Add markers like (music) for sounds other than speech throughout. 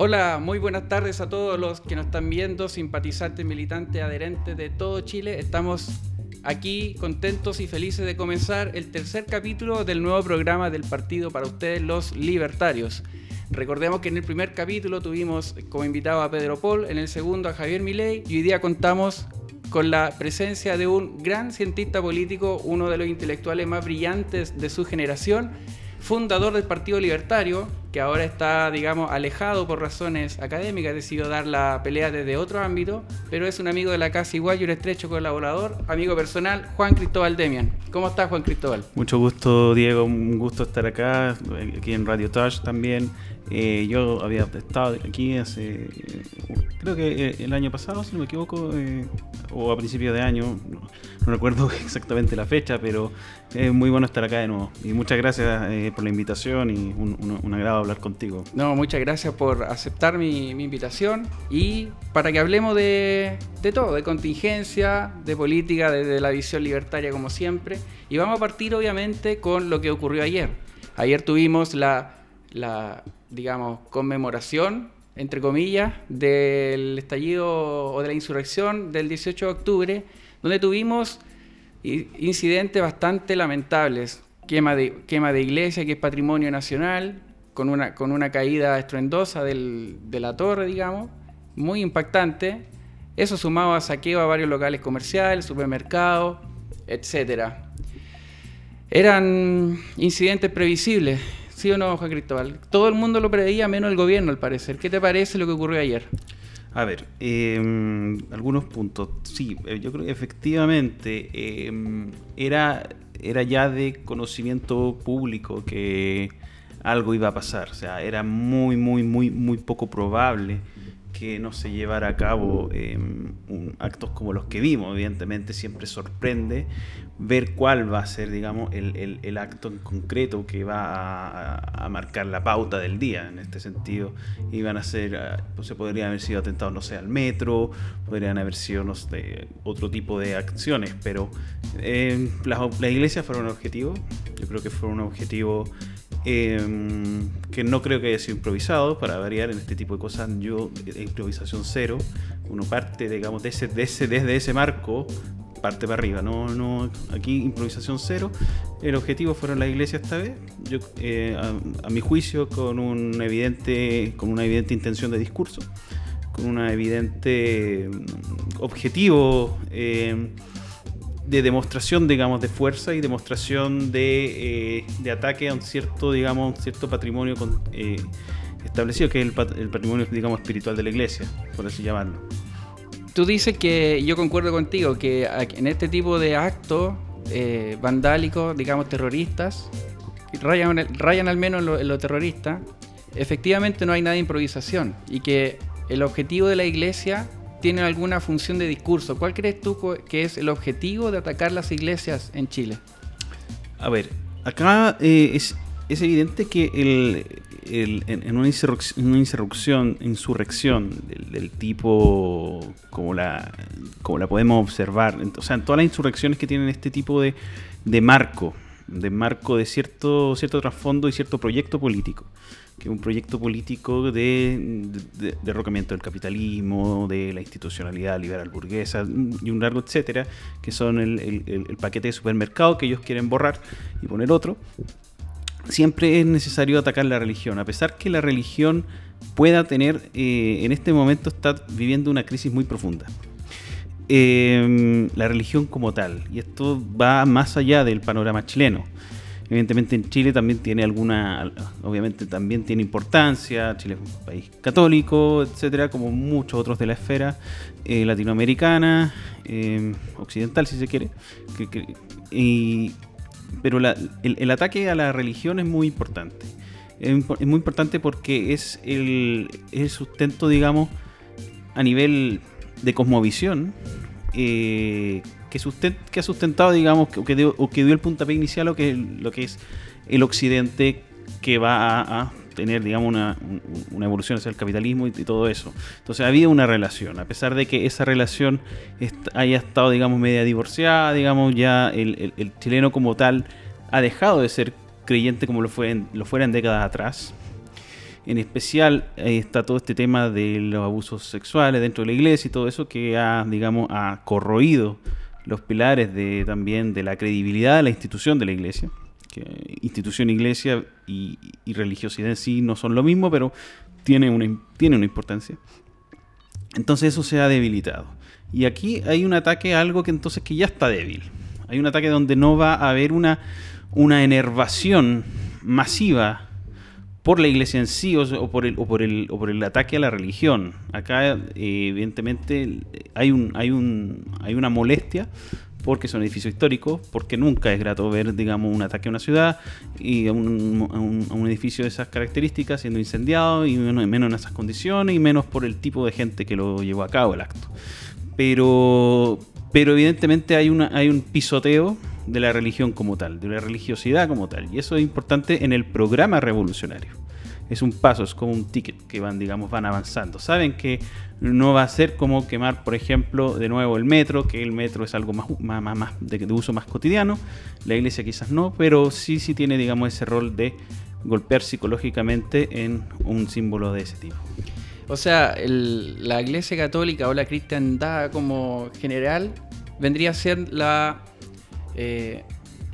Hola, muy buenas tardes a todos los que nos están viendo, simpatizantes, militantes, adherentes de todo Chile. Estamos aquí contentos y felices de comenzar el tercer capítulo del nuevo programa del partido para ustedes, los libertarios. Recordemos que en el primer capítulo tuvimos como invitado a Pedro Paul, en el segundo a Javier Milei y hoy día contamos con la presencia de un gran cientista político, uno de los intelectuales más brillantes de su generación, fundador del Partido Libertario, que ahora está, digamos, alejado por razones académicas, decidió dar la pelea desde otro ámbito, pero es un amigo de la casa igual y un estrecho colaborador, amigo personal, Juan Cristóbal Demian. ¿Cómo estás, Juan Cristóbal? Mucho gusto, Diego, un gusto estar acá, aquí en Radio Touch también. Eh, yo había estado aquí hace, creo que eh, el año pasado, si no me equivoco, eh, o a principios de año, no, recuerdo (laughs) exactamente la fecha, pero es muy bueno estar acá de nuevo. Y muchas gracias por la invitación y un, agrado hablar contigo. No, muchas gracias por aceptar mi, invitación y para que hablemos de, de, todo, de contingencia, de política, desde de la visión libertaria como siempre. Y vamos a partir obviamente con lo que ocurrió ayer. Ayer tuvimos la, la digamos, conmemoración, entre comillas, del estallido o de la insurrección del 18 de octubre, donde tuvimos incidentes bastante lamentables. Quema de, quema de iglesia, que es patrimonio nacional, con una, con una caída estruendosa del, de la torre, digamos, muy impactante. Eso sumado a saqueo a varios locales comerciales, supermercados, etc. Eran incidentes previsibles ¿Sí o no, Juan Cristóbal? Todo el mundo lo preveía, menos el gobierno, al parecer. ¿Qué te parece lo que ocurrió ayer? A ver, em, algunos puntos. Sí, eh, yo creo que efectivamente em, era, era ya de conocimiento público que algo iba a pasar. O sea, era muy, muy, muy, muy poco probable que no se llevara a cabo em, actos como los que vimos. Evidentemente siempre sorprende ver cuál va a ser, digamos, el, acto en concreto que va a, marcar la pauta del día. En este sentido, iban a ser, ah, pues se podrían haber sido atentados, no sé, al metro, podrían haber sido, no sé, otro tipo de acciones, pero eh, las, las iglesias fueron un objetivo. Yo creo que fue un objetivo Em, que no creo que haya sido improvisado, para variar en este tipo de cosas, yo, improvisación cero, uno parte, digamos, de ese, de ese, desde ese marco, parte para arriba, no, no, aquí improvisación cero, el objetivo fueron la iglesia esta vez, yo, eh, a, mi juicio, con, un evidente, con una evidente intención de discurso, con una evidente mm, objetivo eh, de demostración, digamos, de fuerza y demostración de, eh, de ataque a un cierto, digamos, cierto patrimonio eh, establecido, que es el, el, patrimonio, digamos, espiritual de la iglesia, por así llamarlo. Tú dices que, yo concuerdo contigo, que en este tipo de actos eh, vandálicos, digamos, terroristas, rayan, rayan al menos en lo terrorista, efectivamente no hay nada de improvisación y que el objetivo de la iglesia tiene alguna función de discurso. ¿Cuál crees tú que es el objetivo de atacar las iglesias en Chile? A ver, acá eh, es, evidente que el, en, una insurrección, insurrección del, tipo como la, como la podemos observar, o sea, en todas las insurrecciones que tienen este tipo de, de marco, de marco de cierto, cierto trasfondo y cierto proyecto político que un proyecto político de, derrocamiento del capitalismo, de la institucionalidad liberal burguesa y un largo etcétera, que son el, paquete de supermercado que ellos quieren borrar y poner otro. Siempre es necesario atacar la religión, a pesar que la religión pueda tener, eh, en este momento está viviendo una crisis muy profunda. Eh, la religión como tal, y esto va más allá del panorama chileno Evidentemente en Chile también tiene alguna, obviamente también tiene importancia, Chile es un país católico, etcétera, como muchos otros de la esfera eh, latinoamericana, eh, occidental si se quiere. pero el, ataque a la religión es muy importante. Es, muy importante porque es el, sustento, digamos, a nivel de cosmovisión eh, que, que ha sustentado, digamos, que, dio, o que dio el puntapié inicial o que lo que es el occidente que va a, tener, digamos, una, evolución hacia el capitalismo y, todo eso. Entonces había una relación, a pesar de que esa relación haya estado, digamos, media divorciada, digamos, ya el, chileno como tal ha dejado de ser creyente como lo, fue lo fuera en décadas atrás. En especial está todo este tema de los abusos sexuales dentro de la iglesia y todo eso que ha, digamos, ha corroído los pilares de, también de la credibilidad de la institución de la iglesia. Institución, iglesia y, religiosidad en sí no son lo mismo, pero tiene una, tiene una importancia. Entonces eso se ha debilitado. Y aquí hay un ataque a algo que entonces que ya está débil. Hay un ataque donde no va a haber una, una enervación masiva por la iglesia en sí o, por, el, o, por, el, o por el ataque a la religión. Acá, eh, evidentemente, hay, un, hay, un, hay una molestia porque es un edificio histórico, porque nunca es grato ver, digamos, un ataque a una ciudad y a un, a un edificio de esas características siendo incendiado y menos, menos en esas condiciones y menos por el tipo de gente que lo llevó a cabo el acto. Pero, pero evidentemente hay, una, hay un pisoteo de la religión como tal, de la religiosidad como tal. Y eso es importante en el programa revolucionario. Es un paso, es como un ticket que van, digamos, van avanzando. Saben que no va a ser como quemar, por ejemplo, de nuevo el metro, que el metro es algo más, más, más de, uso más cotidiano. La iglesia quizás no, pero sí, sí tiene, digamos, ese rol de golpear psicológicamente en un símbolo de ese tipo. O sea, la iglesia católica o la cristiandad como general vendría a ser la eh,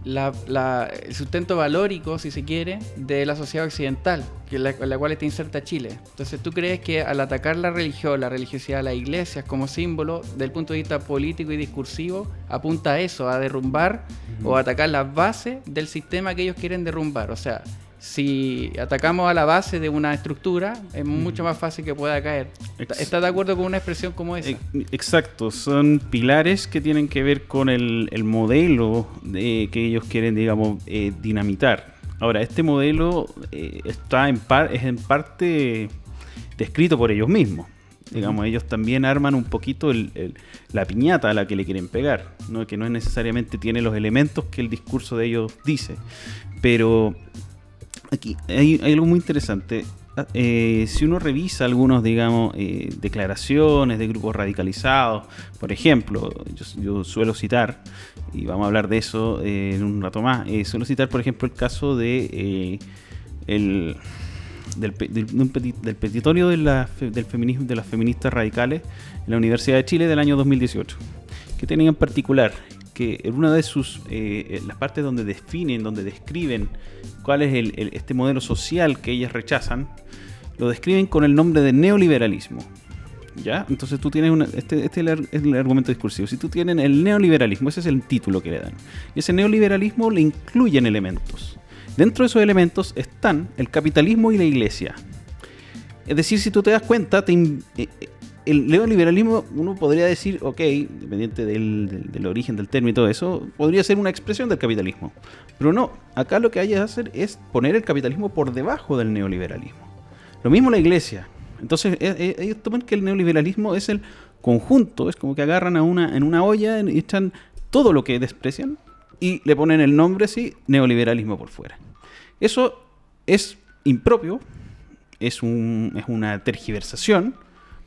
el sustento valórico, si se quiere, de la sociedad occidental, que la, la cual está inserta Chile. Entonces, ¿tú crees que al atacar la religión, la religiosidad, las iglesias como símbolo, del punto de vista político y discursivo, apunta a eso, a derrumbar o atacar las bases del sistema que ellos quieren derrumbar? O sea, si atacamos a la base de una estructura, es mucho más fácil que pueda caer. ¿Estás de acuerdo con una expresión como esa? Exacto, son pilares que tienen que ver con el, modelo de, que ellos quieren, digamos, eh, dinamitar. Ahora, este modelo eh, está en par, es en parte descrito por ellos mismos. Digamos, ellos también arman un poquito la piñata a la que le quieren pegar, ¿no? que no es necesariamente tiene los elementos que el discurso de ellos dice, pero aquí hay, algo muy interesante. Ah, eh, si uno revisa algunos, digamos, eh, declaraciones de grupos radicalizados, por ejemplo, yo, suelo citar, y vamos a hablar de eso eh, en un rato más, suelo citar, por ejemplo, el caso de el, del, del, petitorio de, la, del feminismo, de las feministas radicales en la Universidad de Chile del año 2018, que tenía en particular que en una de sus eh, las partes donde definen, donde describen cuál es este modelo social que ellas rechazan, lo describen con el nombre de neoliberalismo. ¿Ya? Entonces tú tienes una, este, este es el argumento discursivo. Si tú tienes el neoliberalismo, ese es el título que le dan. Y ese neoliberalismo le incluyen elementos. Dentro de esos elementos están el capitalismo y la iglesia. Es decir, si tú te das cuenta, te, eh, el neoliberalismo, uno podría decir, ok, independiente del, origen del término y todo eso, podría ser una expresión del capitalismo. Pero no, acá lo que hay que hacer es poner el capitalismo por debajo del neoliberalismo. Lo mismo la iglesia. Entonces, e, e, ellos toman que el neoliberalismo es el conjunto, es como que agarran a una, en una olla y echan todo lo que desprecian y le ponen el nombre así, neoliberalismo por fuera. Eso es impropio, es, un, es una tergiversación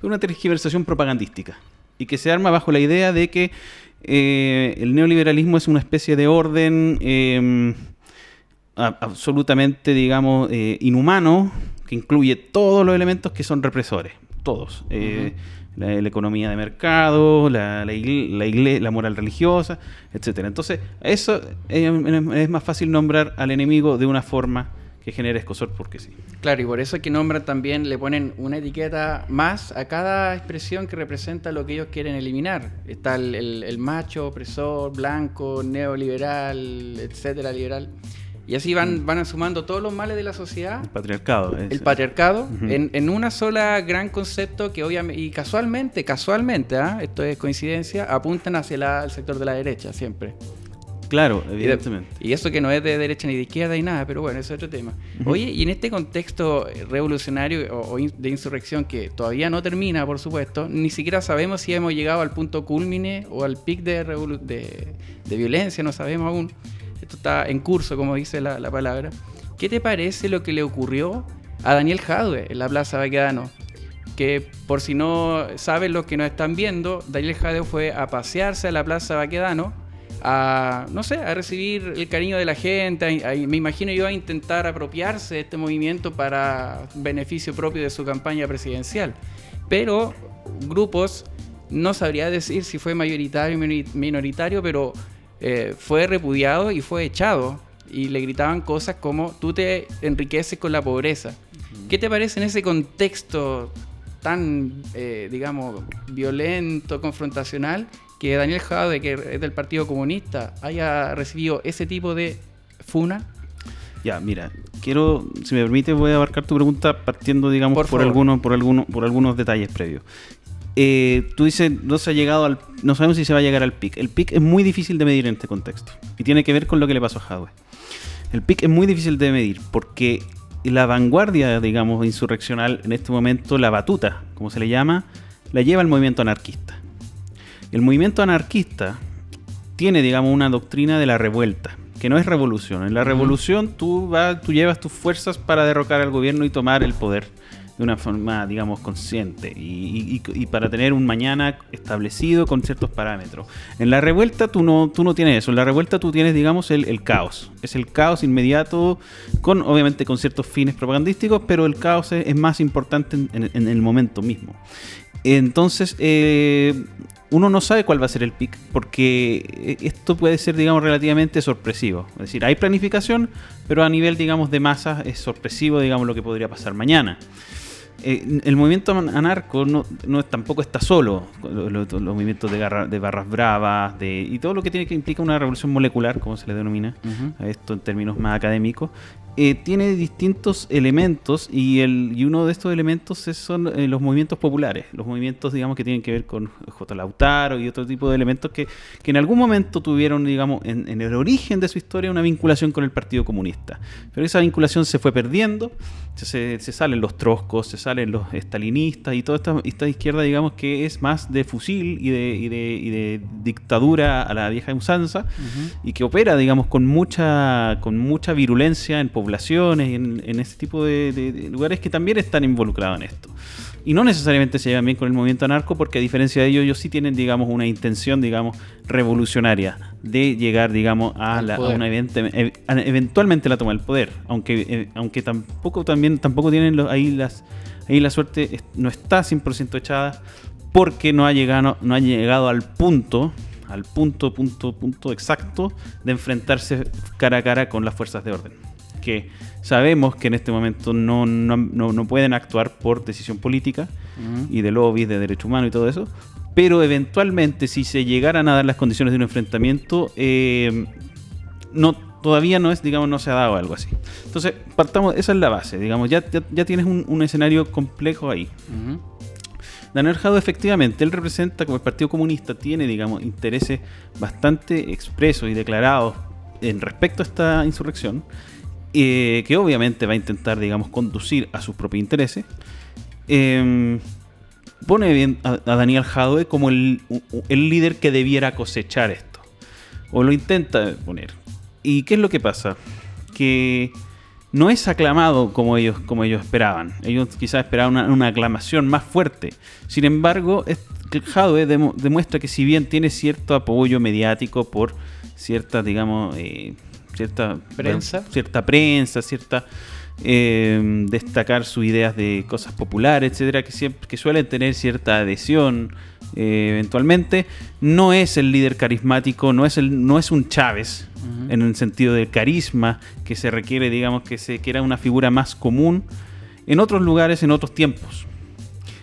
una tergiversación propagandística y que se arma bajo la idea de que eh, el neoliberalismo es una especie de orden em, absolutamente, digamos, eh, inhumano, que incluye todos los elementos que son represores, todos. Eh, la, economía de mercado, la, la, la moral religiosa, etc. Entonces, eso es más fácil nombrar al enemigo de una forma que genera escosor porque sí. Claro, y por eso es que nombran también, le ponen una etiqueta más a cada expresión que representa lo que ellos quieren eliminar. Está el, macho, opresor, blanco, neoliberal, etcétera, liberal. Y así van, mm. van sumando todos los males de la sociedad. El patriarcado. el patriarcado, en, en, una sola gran concepto que obviamente, y casualmente, casualmente, ¿ah? esto es coincidencia, apuntan hacia el sector de la derecha siempre. Claro, evidentemente. Y, eso que no es de derecha ni de izquierda ni nada, pero bueno, es otro tema. Oye, y en este contexto revolucionario o, de insurrección que todavía no termina, por supuesto, ni siquiera sabemos si hemos llegado al punto culmine o al pic de, de, violencia, no sabemos aún. Esto está en curso, como dice la, palabra. ¿Qué te parece lo que le ocurrió a Daniel Jadwe en la Plaza Baquedano? que por si no saben los que nos están viendo, Daniel Jadwe fue a pasearse a la Plaza Baquedano a, no sé, a recibir el cariño de la gente, me imagino yo a intentar apropiarse de este movimiento para beneficio propio de su campaña presidencial. Pero grupos, no sabría decir si fue mayoritario o minoritario, pero eh, fue repudiado y fue echado. Y le gritaban cosas como, tú te enriqueces con la pobreza. ¿Qué te parece en ese contexto tan, eh, digamos, violento, confrontacional, que Daniel Jade, que es del Partido Comunista, haya recibido ese tipo de funa? Ya, mira, quiero, si me permite, voy a abarcar tu pregunta partiendo, digamos, por, algunos, por, algunos, por algunos detalles previos. Eh, tú dices, no se ha llegado al, no sabemos si se va a llegar al pic. El pic es muy difícil de medir en este contexto y tiene que ver con lo que le pasó a Hadwe. El pic es muy difícil de medir porque la vanguardia, digamos, insurreccional en este momento, la batuta, como se le llama, la lleva el movimiento anarquista. El movimiento anarquista tiene, digamos, una doctrina de la revuelta, que no es revolución. En la revolución tú, vas, tú llevas tus fuerzas para derrocar al gobierno y tomar el poder de una forma, digamos, consciente y, para tener un mañana establecido con ciertos parámetros. En la revuelta tú no, tú no tienes eso, en la revuelta tú tienes, digamos, el, caos. Es el caos inmediato, con obviamente con ciertos fines propagandísticos, pero el caos es, más importante en, el momento mismo. Entonces, eh, uno no sabe cuál va a ser el pic, porque esto puede ser, digamos, relativamente sorpresivo. Es decir, hay planificación, pero a nivel, digamos, de masa es sorpresivo, digamos, lo que podría pasar mañana. Eh, el movimiento anarco no, no, tampoco está solo. Los, movimientos de, de, barras bravas de, y todo lo que tiene que implica una revolución molecular, como se le denomina a esto en términos más académicos, eh, tiene distintos elementos y, el, y uno de estos elementos son eh, los movimientos populares, los movimientos, digamos, que tienen que ver con J. Lautaro y otro tipo de elementos que, que en algún momento tuvieron, digamos, en, en, el origen de su historia una vinculación con el Partido Comunista. Pero esa vinculación se fue perdiendo, se, se salen los troscos, se salen los estalinistas y toda esta, esta, izquierda, digamos, que es más de fusil y de, y de, y de dictadura a la vieja usanza y que opera, digamos, con mucha, con mucha virulencia en población poblaciones, en, en ese tipo de, lugares que también están involucrados en esto. Y no necesariamente se llevan bien con el movimiento anarco, porque a diferencia de ellos, ellos sí tienen, digamos, una intención, digamos, revolucionaria de llegar, digamos, a, la, una e, eventualmente la toma del poder. Aunque, eh, aunque tampoco también tampoco tienen ahí las ahí la suerte no está 100% echada porque no ha llegado no ha llegado al punto al punto punto punto exacto de enfrentarse cara a cara con las fuerzas de orden que sabemos que en este momento no, no, no, pueden actuar por decisión política y de lobbies, de derechos humanos y todo eso, pero eventualmente si se llegaran a dar las condiciones de un enfrentamiento, eh, no, todavía no es, digamos, no se ha dado algo así. Entonces, partamos, esa es la base, digamos, ya, ya, tienes un, escenario complejo ahí. Daniel Jado efectivamente, él representa como el Partido Comunista, tiene, digamos, intereses bastante expresos y declarados en respecto a esta insurrección. Eh, que obviamente va a intentar, digamos, conducir a sus propios intereses, em, pone bien a, Daniel Jadwe como el, líder que debiera cosechar esto, o lo intenta poner. ¿Y qué es lo que pasa? Que no es aclamado como ellos, como ellos esperaban. Ellos quizás esperaban una, aclamación más fuerte. Sin embargo, Jadwe demuestra que si bien tiene cierto apoyo mediático por ciertas, digamos, eh, cierta prensa, cierta prensa, cierta eh, destacar sus ideas de cosas populares, etcétera, que siempre que suelen tener cierta adhesión eh, eventualmente. No es el líder carismático, no es el, no es un Chávez en el sentido del carisma que se requiere, digamos, que se quiera una figura más común en otros lugares, en otros tiempos.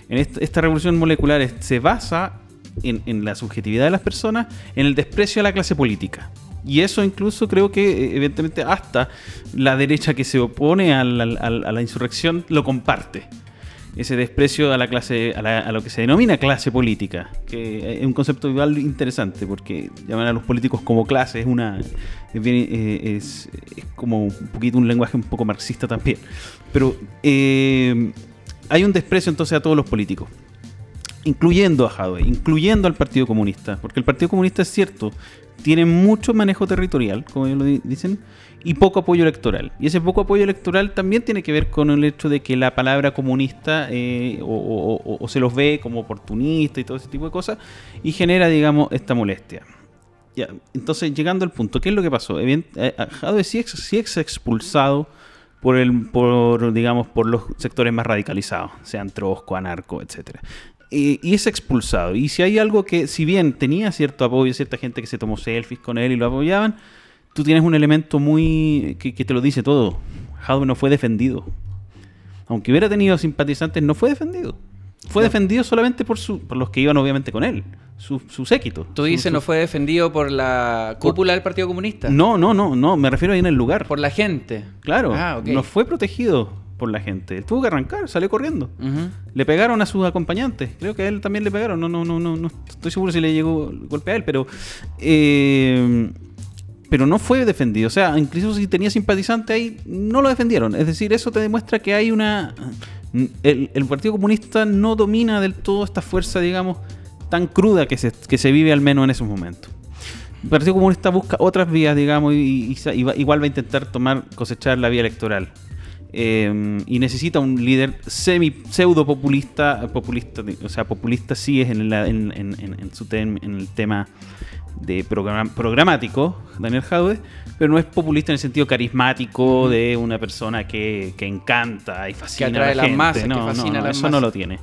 En esta, revolución molecular se basa en, en la subjetividad de las personas, en el desprecio a la clase política. Y eso incluso creo que eh, evidentemente hasta la derecha que se opone a la, insurrección lo comparte. Ese desprecio a la clase, a, lo que se denomina clase política, que es un concepto igual interesante, porque llamar a los políticos como clase es una eh, es, como un poquito un lenguaje un poco marxista también. Pero eh, hay un desprecio entonces a todos los políticos incluyendo a Jadwe, incluyendo al Partido Comunista, porque el Partido Comunista es cierto, tiene mucho manejo territorial, como ellos lo dicen, y poco apoyo electoral. Y ese poco apoyo electoral también tiene que ver con el hecho de que la palabra comunista eh, o, se los ve como oportunista y todo ese tipo de cosas, y genera, digamos, esta molestia. Ya, entonces, llegando al punto, ¿qué es lo que pasó? Eh, Jadwe sí es, expulsado por el, por, digamos, por los sectores más radicalizados, sean trosco, anarco, etcétera. Y, es expulsado. Y si hay algo que, si bien tenía cierto apoyo, cierta gente que se tomó selfies con él y lo apoyaban, tú tienes un elemento muy que, te lo dice todo. Jadwe no fue defendido. Aunque hubiera tenido simpatizantes, no fue defendido. Fue defendido solamente por, su, por los que iban obviamente con él, su, su séquito. ¿Tú dices no fue defendido por la cúpula del Partido Comunista? No, no, no, no, me refiero ahí en el lugar. Por la gente. Claro, ah, no fue protegido por la gente. Él tuvo que arrancar, salió corriendo. Le pegaron a sus acompañantes. Creo que a él también le pegaron. No, no, no, no, no estoy seguro si le llegó el golpe a él, pero eh, pero no fue defendido. O sea, incluso si tenía simpatizante ahí, no lo defendieron. Es decir, eso te demuestra que hay una el, Partido Comunista no domina del todo esta fuerza, digamos, tan cruda que se, que se vive al menos en esos momentos. El Partido Comunista busca otras vías, digamos, y, igual va a intentar tomar, cosechar la vía electoral. Eh, y necesita un líder semi pseudo populista, populista, o sea, populista sí es en, en, en, su en el tema de programático, Daniel Jaude, pero no es populista en el sentido carismático de una persona que, encanta y fascina a la gente. Las no, no, eso no lo tiene.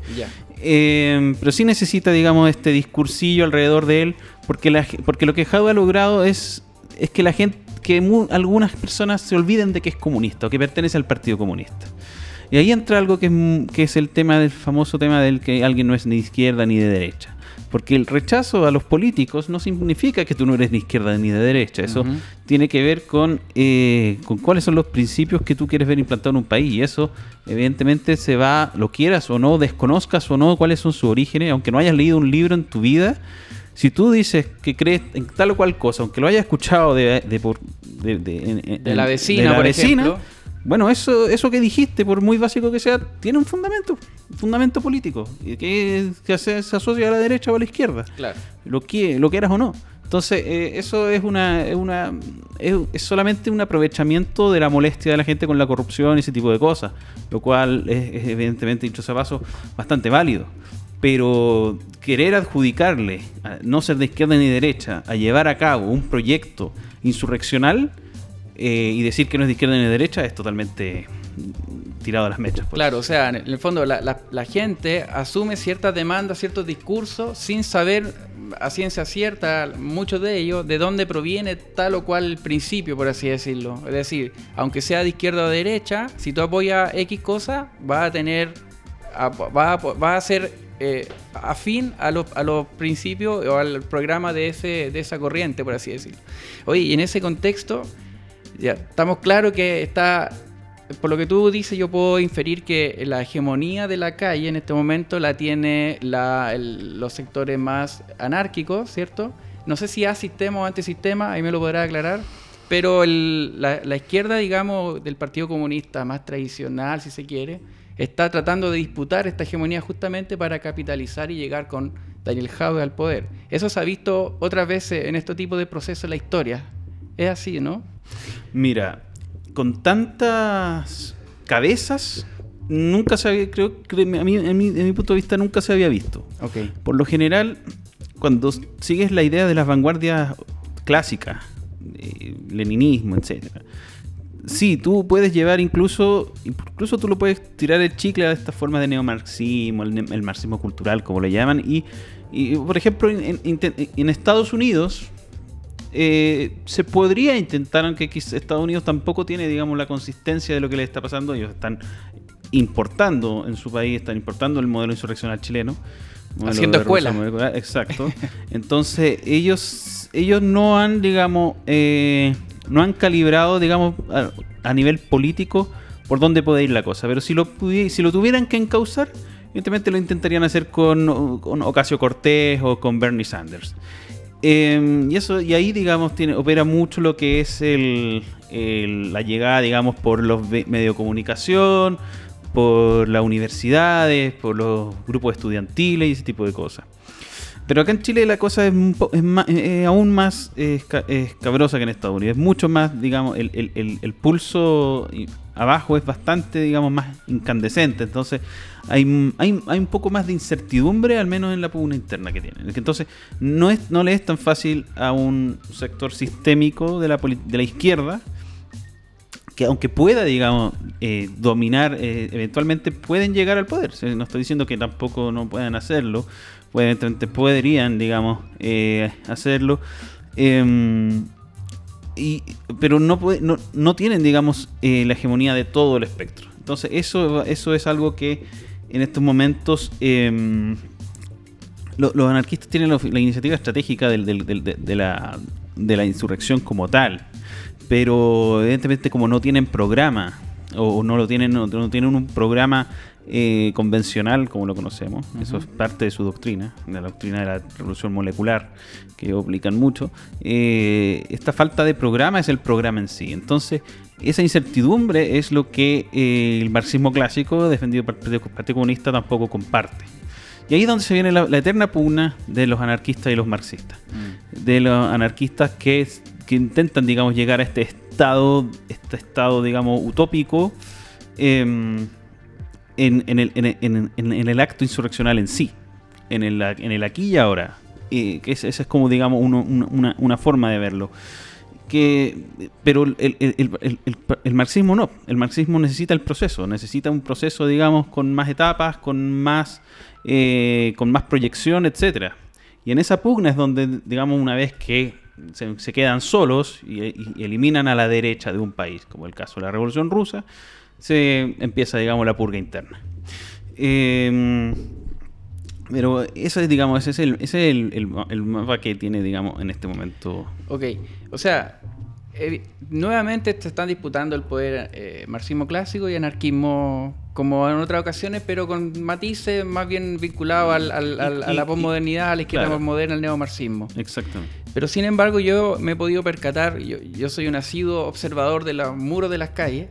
Eh, pero sí necesita, digamos, este discursillo alrededor de él, porque, porque lo que Jaude ha logrado es, es que la gente, que algunas personas se olviden de que es comunista o que pertenece al Partido Comunista. Y ahí entra algo que es, que es el tema del famoso tema del que alguien no es ni de izquierda ni de derecha. Porque el rechazo a los políticos no significa que tú no eres ni izquierda ni de derecha. Eso tiene que ver con, eh, con cuáles son los principios que tú quieres ver implantados en un país. Y eso, evidentemente, se va, lo quieras o no, desconozcas o no cuáles son sus orígenes, aunque no hayas leído un libro en tu vida. Si tú dices que crees en tal o cual cosa, aunque lo hayas escuchado de, de, por, de, la vecina, por ejemplo, bueno, eso, eso que dijiste, por muy básico que sea, tiene un fundamento, un fundamento político, que, que se, asocia a la derecha o a la izquierda. Claro. Lo, que, lo quieras o no. Entonces, eh, eso es una, es una es, solamente un aprovechamiento de la molestia de la gente con la corrupción y ese tipo de cosas, lo cual es, evidentemente, dicho sea paso, bastante válido. Pero querer adjudicarle, a no ser de izquierda ni derecha, a llevar a cabo un proyecto insurreccional, eh, y decir que no es de izquierda ni de derecha es totalmente tirado a las mechas. Pues. Claro, o sea, en el fondo la, gente asume ciertas demandas, ciertos discursos, sin saber a ciencia cierta, muchos de ellos, de dónde proviene tal o cual principio, por así decirlo. Es decir, aunque sea de izquierda o de derecha, si tú apoyas X cosa, va a tener, va a, va a ser eh, afín a los, a principios o al programa de, ese, de esa corriente, por así decirlo. Oye, y en ese contexto ya, estamos claros que está, por lo que tú dices, yo puedo inferir que la hegemonía de la calle en este momento la tiene los sectores más anárquicos, ¿cierto? No sé si a sistema o antisistema, ahí me lo podrá aclarar, pero la, la, izquierda, digamos, del Partido Comunista más tradicional, si se quiere, está tratando de disputar esta hegemonía justamente para capitalizar y llegar con Daniel Jaude al poder. Eso se ha visto otras veces en este tipo de procesos en la historia. Es así, ¿no? Mira, con tantas cabezas, nunca se había, creo, a mí, en, mi, punto de vista, nunca se había visto. Okay. Por lo general, cuando sigues la idea de las vanguardias clásicas, leninismo, etcétera, sí, tú puedes llevar incluso, incluso tú lo puedes tirar el chicle a esta forma de neomarxismo, el, marxismo cultural, como le llaman, y, por ejemplo, en Estados Unidos, eh, se podría intentar, aunque Estados Unidos tampoco tiene, digamos, la consistencia de lo que le está pasando. Ellos están importando en su país, están importando el modelo insurreccional chileno. Haciendo escuela. Exacto. Entonces, ellos, ellos no han, digamos, eh, no han calibrado, digamos, a, nivel político por dónde puede ir la cosa. Pero si lo, si lo tuvieran que encauzar, evidentemente lo intentarían hacer con, con Ocasio Cortés o con Bernie Sanders. Em, y eso y ahí digamos tiene opera mucho lo que es el, la llegada digamos por los medios de comunicación por las universidades por los grupos estudiantiles y ese tipo de cosas Pero acá en Chile la cosa es, aún más escabrosa que en Estados Unidos. Es mucho más, digamos, el, pulso abajo es bastante, digamos, más incandescente. Entonces hay, hay, hay, un poco más de incertidumbre, al menos en la pugna interna que tienen. Entonces no, es, no le es tan fácil a un sector sistémico de la, de la izquierda que aunque pueda, digamos, eh, dominar, eh, eventualmente pueden llegar al poder. No estoy diciendo que tampoco no puedan hacerlo, eventualmente podrían, digamos, eh, hacerlo. Em, y, pero no, no, no, tienen, digamos, la hegemonía de todo el espectro. Entonces, eso, eso es algo que en estos momentos em, los anarquistas tienen la, iniciativa estratégica de, la, de la insurrección como tal pero evidentemente como no tienen programa o no lo tienen no, tienen un programa eh, convencional como lo conocemos. Eso es parte de su doctrina la doctrina de la revolución molecular que aplican mucho. Eh, esta falta de programa es el programa en sí. Entonces esa incertidumbre es lo que eh, el marxismo clásico defendido por el Partido Comunista tampoco comparte. Y ahí es donde se viene la, eterna pugna de los anarquistas y los marxistas. Mm. De los anarquistas que que intentan, digamos, llegar a este estado, este estado, digamos, utópico em, en, el, acto insurreccional en sí, en el, en el aquí y ahora. que esa es como, digamos, una, forma de verlo. Que, pero el, marxismo no, el marxismo necesita el proceso, necesita un proceso, digamos, con más etapas, con más, eh, con más proyección, etcétera. Y en esa pugna es donde, digamos, una vez que se, quedan solos y, eliminan a la derecha de un país, como el caso de la Revolución Rusa, se empieza, digamos, la purga interna. Em, pero ese, digamos, ese es, el, ese es el, mapa que tiene, digamos, en este momento. Ok, o sea, eh, nuevamente se están disputando el poder eh, marxismo clásico y anarquismo como en otras ocasiones, pero con matices más bien vinculados al, a la posmodernidad, a la izquierda moderna, al neomarxismo. Exactamente. Pero sin embargo yo me he podido percatar, yo, soy un asiduo observador de los muros de las calles,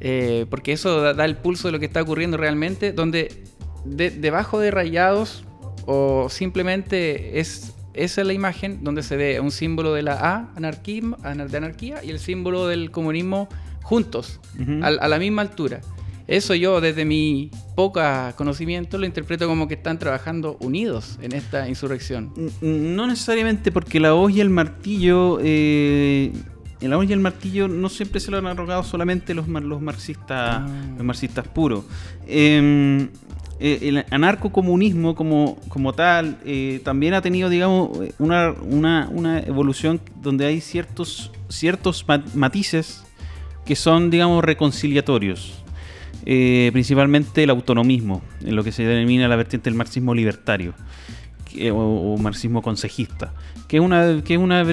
eh, porque eso da, el pulso de lo que está ocurriendo realmente, donde debajo de rayados o simplemente es esa es la imagen donde se ve un símbolo de la A, anarquismo, de anarquía, y el símbolo del comunismo juntos, a, la misma altura. Eso yo, desde mi poca conocimiento, lo interpreto como que están trabajando unidos en esta insurrección. No necesariamente porque la hoz y el martillo... Eh, la hoz y el martillo no siempre se lo han arrogado solamente los, los marxistas ah. los marxistas puros. Em, eh, el anarcocomunismo como, como tal eh, también ha tenido, digamos, una, una, una, evolución donde hay ciertos, ciertos matices que son, digamos, reconciliatorios. Eh, principalmente el autonomismo, en lo que se denomina la vertiente del marxismo libertario o, marxismo consejista, que, una, que una,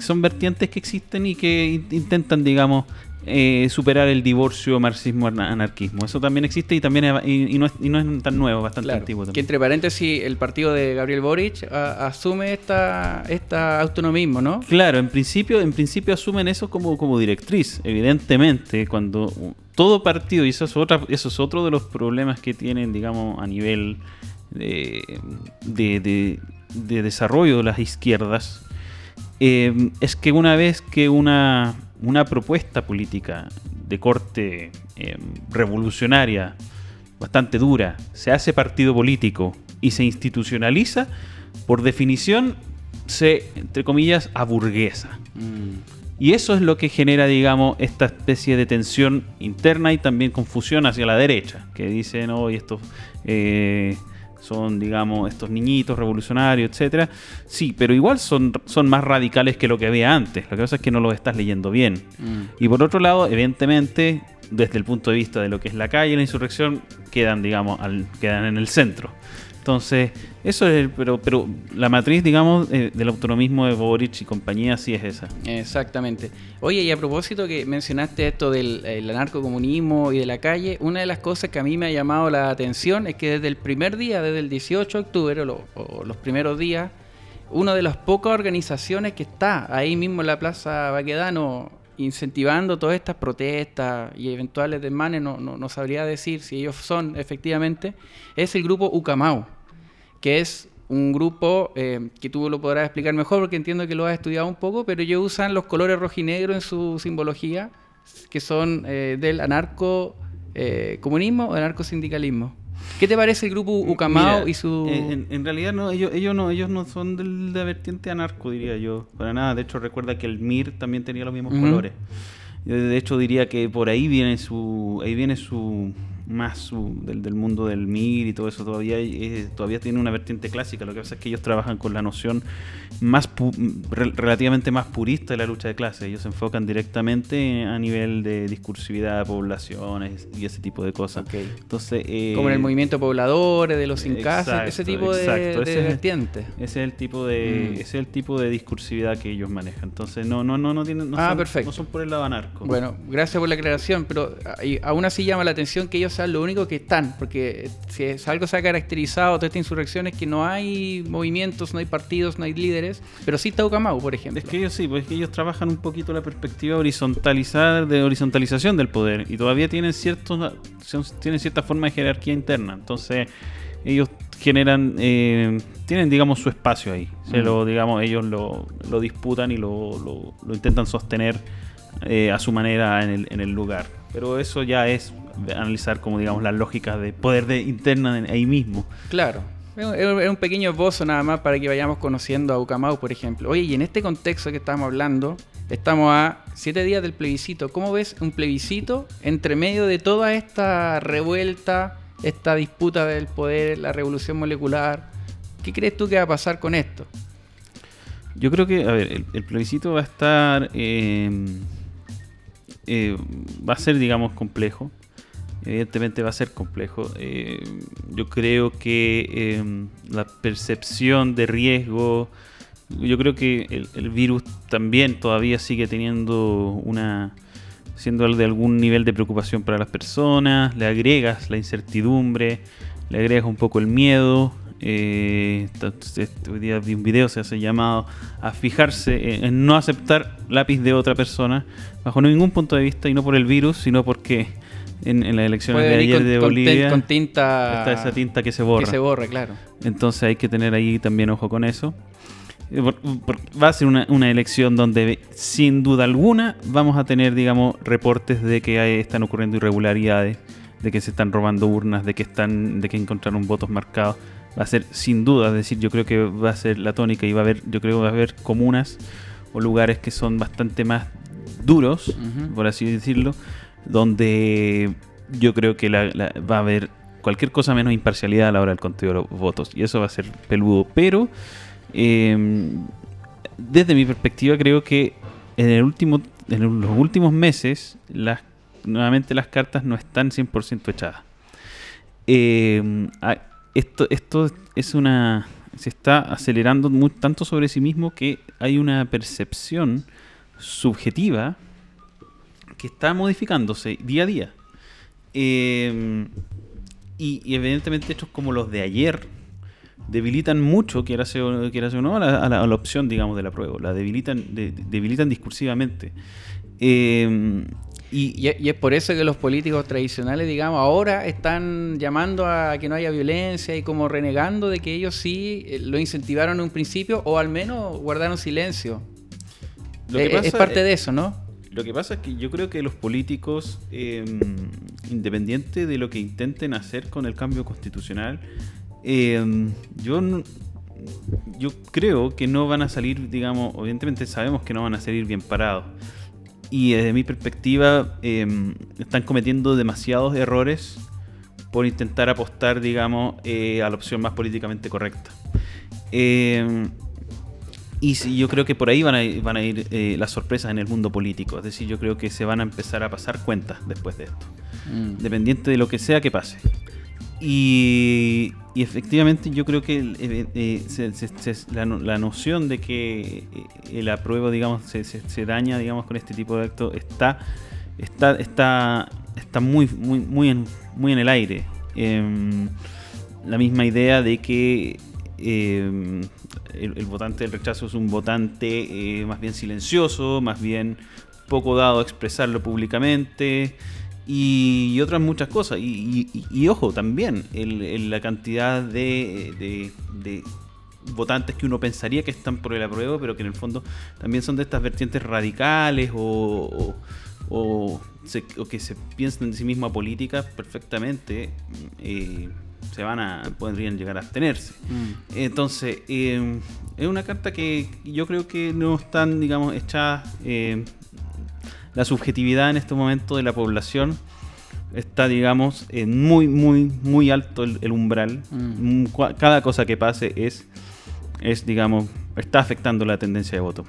son vertientes que existen y que intentan, digamos, eh, superar el divorcio marxismo-anarquismo. Eso también existe y también y, no, es, y, no, es, tan nuevo, bastante antiguo también. Que entre paréntesis, el partido de Gabriel Boric asume esta, esta autonomismo, ¿no? Claro, en principio, en principio asumen eso como, como directriz, evidentemente, cuando todo partido, y eso es, otra, eso es otro de los problemas que tienen, digamos, a nivel de, de, desarrollo de las izquierdas, eh, es que una vez que una, una propuesta política de corte eh, revolucionaria, bastante dura, se hace partido político y se institucionaliza, por definición se, entre comillas, aburguesa. Mm. Y eso es lo que genera, digamos, esta especie de tensión interna y también confusión hacia la derecha, que dicen, hoy estos eh, son, digamos, estos niñitos revolucionarios, etcétera. Sí, pero igual son, son más radicales que lo que había antes. Lo que pasa es que no los estás leyendo bien. Mm. Y por otro lado, evidentemente, desde el punto de vista de lo que es la calle y la insurrección, quedan, digamos, al, quedan en el centro. Entonces, eso es, pero, pero la matriz, digamos, eh, del autonomismo de Boric y compañía sí es esa. Exactamente. Oye, y a propósito que mencionaste esto del anarcocomunismo y de la calle, una de las cosas que a mí me ha llamado la atención es que desde el primer día, desde el 18 de octubre, o, los primeros días, una de las pocas organizaciones que está ahí mismo en la Plaza Baquedano incentivando todas estas protestas y eventuales desmanes, no, no, no sabría decir si ellos son efectivamente, es el grupo Ucamau que es un grupo eh, que tú lo podrás explicar mejor porque entiendo que lo has estudiado un poco, pero ellos usan los colores rojo y negro en su simbología, que son eh, del anarco eh, comunismo o anarcosindicalismo. ¿Qué te parece el grupo Ucamao y su...? En, realidad no ellos, ellos no, ellos no son del, de la vertiente anarco, diría yo. Para nada. De hecho, recuerda que el MIR también tenía los mismos colores. De hecho, diría que por ahí viene su, ahí viene su, más del, del, mundo del MIR y todo eso todavía eh, todavía tiene una vertiente clásica. Lo que pasa es que ellos trabajan con la noción más relativamente más purista de la lucha de clases. Ellos se enfocan directamente a nivel de discursividad de poblaciones y ese tipo de cosas. Entonces, eh, Como en el movimiento pobladores, de los sin ese tipo de, vertiente. Ese es el tipo de, mm. ese es el tipo de discursividad que ellos manejan. Entonces no, no, no, no tienen, no, ah, son, perfecto. no son por el lado anarco. Bueno, gracias por la aclaración, pero aún así llama la atención que ellos lo único que están, porque si es algo se ha caracterizado toda esta insurrección es que no hay movimientos, no hay partidos, no hay líderes pero sí Taucamau, por ejemplo. Es que ellos sí, pues que ellos trabajan un poquito la perspectiva horizontalizada, de horizontalización del poder y todavía tienen ciertos tienen cierta forma de jerarquía interna. Entonces, ellos generan eh, tienen digamos su espacio ahí. Se lo digamos ellos lo, disputan y lo, intentan sostener eh, a su manera en el, en el lugar. Pero eso ya es analizar como digamos las lógicas de poder de interna ahí mismo. Claro. Es un pequeño esbozo nada más para que vayamos conociendo a Ucamau, por ejemplo. Oye, y en este contexto que estamos hablando, estamos a siete días del plebiscito. ¿Cómo ves un plebiscito entre medio de toda esta revuelta, esta disputa del poder, la revolución molecular? ¿Qué crees tú que va a pasar con esto? Yo creo que, a ver, el, plebiscito va a estar... Eh, eh, va a ser, digamos, complejo evidentemente va a ser complejo. Eh, yo creo que em, la percepción de riesgo, yo creo que el, virus también todavía sigue teniendo una siendo de algún nivel de preocupación para las personas, le agregas la incertidumbre, le agregas un poco el miedo. Eh, hoy día vi un video, se hace llamado a fijarse en no aceptar lápiz de otra persona bajo ningún punto de vista y no por el virus, sino porque en, en las elecciones de ayer de Bolivia. Con tinta. Está esa tinta que se borra. Que se borra, claro. Entonces hay que tener ahí también ojo con eso. Eh, va a ser una, una, elección donde sin duda alguna vamos a tener, digamos, reportes de que están ocurriendo irregularidades, de que se están robando urnas, de que están, de que encontraron votos marcados. Va a ser sin duda, es decir, yo creo que va a ser la tónica y va a haber, yo creo que va a haber comunas o lugares que son bastante más duros, por así decirlo, donde yo creo que va a haber cualquier cosa menos imparcialidad a la hora del conteo de los votos. Y eso va a ser peludo. Pero em, desde mi perspectiva creo que en, el último, en los últimos meses las, nuevamente las cartas no están 100% echadas. Em, esto, esto es una... Se está acelerando tanto sobre sí mismo que hay una percepción subjetiva que está modificándose día a día. Em, y, evidentemente hechos como los de ayer debilitan mucho, ser, quiera o no, a la, a, la, opción, digamos, de la prueba. La debilitan, debilitan discursivamente. Em, y, y, es por eso que los políticos tradicionales, digamos, ahora están llamando a que no haya violencia y como renegando de que ellos sí eh, lo incentivaron en un principio o al menos guardaron silencio. Eh, es parte de eso, ¿no? Lo que pasa es que yo creo que los políticos, eh, independiente de lo que intenten hacer con el cambio constitucional, em, yo, yo creo que no van a salir, digamos, evidentemente sabemos que no van a salir bien parados. Y desde mi perspectiva, em, están cometiendo demasiados errores por intentar apostar, digamos, eh, a la opción más políticamente correcta. Y yo creo que por ahí van a, van a ir eh, las sorpresas en el mundo político. Es decir, yo creo que se van a empezar a pasar cuentas después de esto. Mm. Dependiente de lo que sea que pase. Y, efectivamente yo creo que eh, eh, la, noción de que el apruebo, digamos, se, daña, digamos, con este tipo de actos está, está, está, está muy, muy, muy, en, muy en el aire. Em, la misma idea de que eh, el, votante del rechazo es un votante eh, más bien silencioso, más bien poco dado a expresarlo públicamente y, otras muchas cosas. Y, ojo, también la cantidad de, votantes que uno pensaría que están por el apruebo, pero que en el fondo también son de estas vertientes radicales o, o, que se piensan en sí misma política perfectamente. Eh, se van a podrían llegar a abstenerse. Mm. Entonces, eh, es una carta que yo creo que no están, digamos, hecha eh, la subjetividad en este momento de la población está, digamos, en muy, muy, muy alto el, umbral. Mm, cada cosa que pase es, es, digamos, está afectando la tendencia de voto.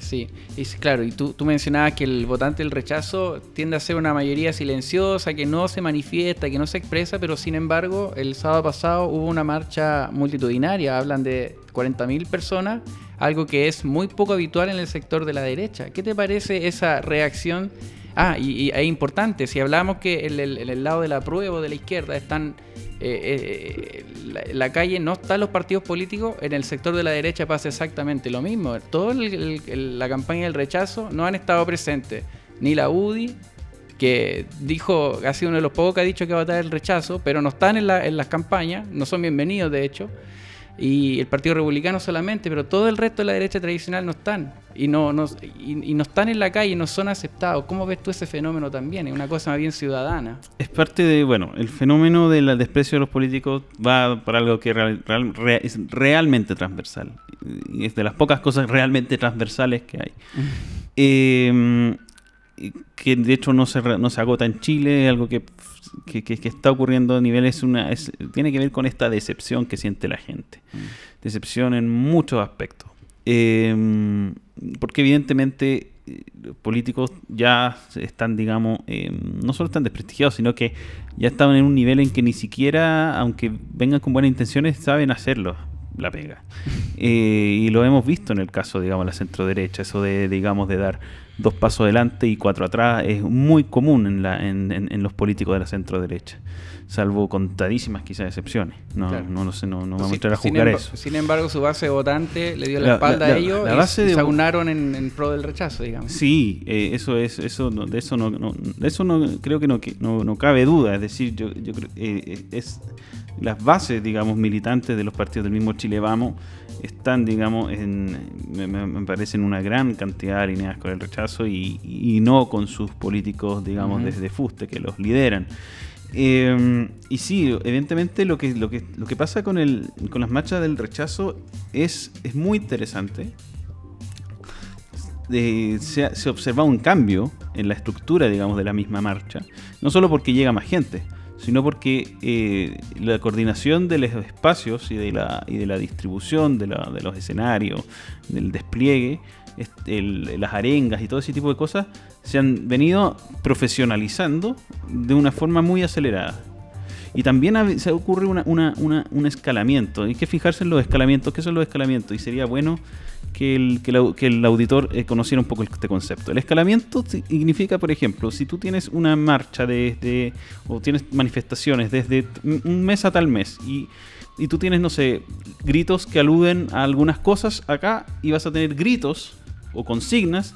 Sí, y claro, y tú, tú mencionabas que el votante del rechazo tiende a ser una mayoría silenciosa, que no se manifiesta, que no se expresa, pero sin embargo, el sábado pasado hubo una marcha multitudinaria, hablan de 40.000 personas, algo que es muy poco habitual en el sector de la derecha. ¿Qué te parece esa reacción? Ah, y, es importante, si hablamos que en el, lado de la prueba de la izquierda están eh, eh, la, calle no están los partidos políticos, en el sector de la derecha pasa exactamente lo mismo. Toda la campaña del rechazo no han estado presentes, ni la UDI, que dijo, ha sido uno de los pocos que ha dicho que va a dar el rechazo, pero no están en las campañas, no son bienvenidos de hecho y el Partido Republicano solamente, pero todo el resto de la derecha tradicional no están. Y no, no, y, no están en la calle, no son aceptados. ¿Cómo ves tú ese fenómeno también? Es una cosa más bien ciudadana. Es parte de, bueno, el fenómeno del desprecio de los políticos va para algo que es realmente transversal. Y es de las pocas cosas realmente transversales que hay. (laughs) eh, que de hecho no se, no se agota en Chile, algo que, está ocurriendo a niveles, una, tiene que ver con esta decepción que siente la gente. Mm. Decepción en muchos aspectos. Em, porque evidentemente los políticos ya están, digamos, em, no solo están desprestigiados, sino que ya estaban en un nivel en que ni siquiera, aunque vengan con buenas intenciones, saben hacerlo la pega. (laughs) Eh, y lo hemos visto en el caso, digamos, de la centro derecha, eso de, digamos, de dar dos pasos adelante y cuatro atrás es muy común en, la, en, en, los políticos de la centro derecha, salvo contadísimas quizás excepciones. No, no, no, sé, no, no vamos a entrar a juzgar eso. Sin embargo, su base votante le dio la, espalda a ellos y, se aunaron en, pro del rechazo, digamos. Sí, eh, eso es, eso de eso no, de eso no creo que no, no, no cabe duda. Es decir, yo, yo creo eh, eh, es las bases, digamos, militantes de los partidos del mismo Chile Vamos están, digamos, en, me, me, parecen una gran cantidad alineadas con el rechazo y, no con sus políticos, digamos, desde fuste, que los lideran. Em, y sí, evidentemente lo que, lo que, lo que pasa con, el, con las marchas del rechazo es, es muy interesante. se, se observa un cambio en la estructura, digamos, de la misma marcha. No solo porque llega más gente, sino porque eh, la coordinación de los espacios y de la, y de la distribución de, la, de los escenarios, del despliegue, las arengas y todo ese tipo de cosas se han venido profesionalizando de una forma muy acelerada. Y también se ocurre una, un escalamiento. Hay que fijarse en los escalamientos. ¿Qué son los escalamientos? Y sería bueno que el, auditor eh, conociera un poco este concepto. El escalamiento significa, por ejemplo, si tú tienes una marcha desde, o tienes manifestaciones desde un mes a tal mes y, y tú tienes, no sé, gritos que aluden a algunas cosas acá y vas a tener gritos o consignas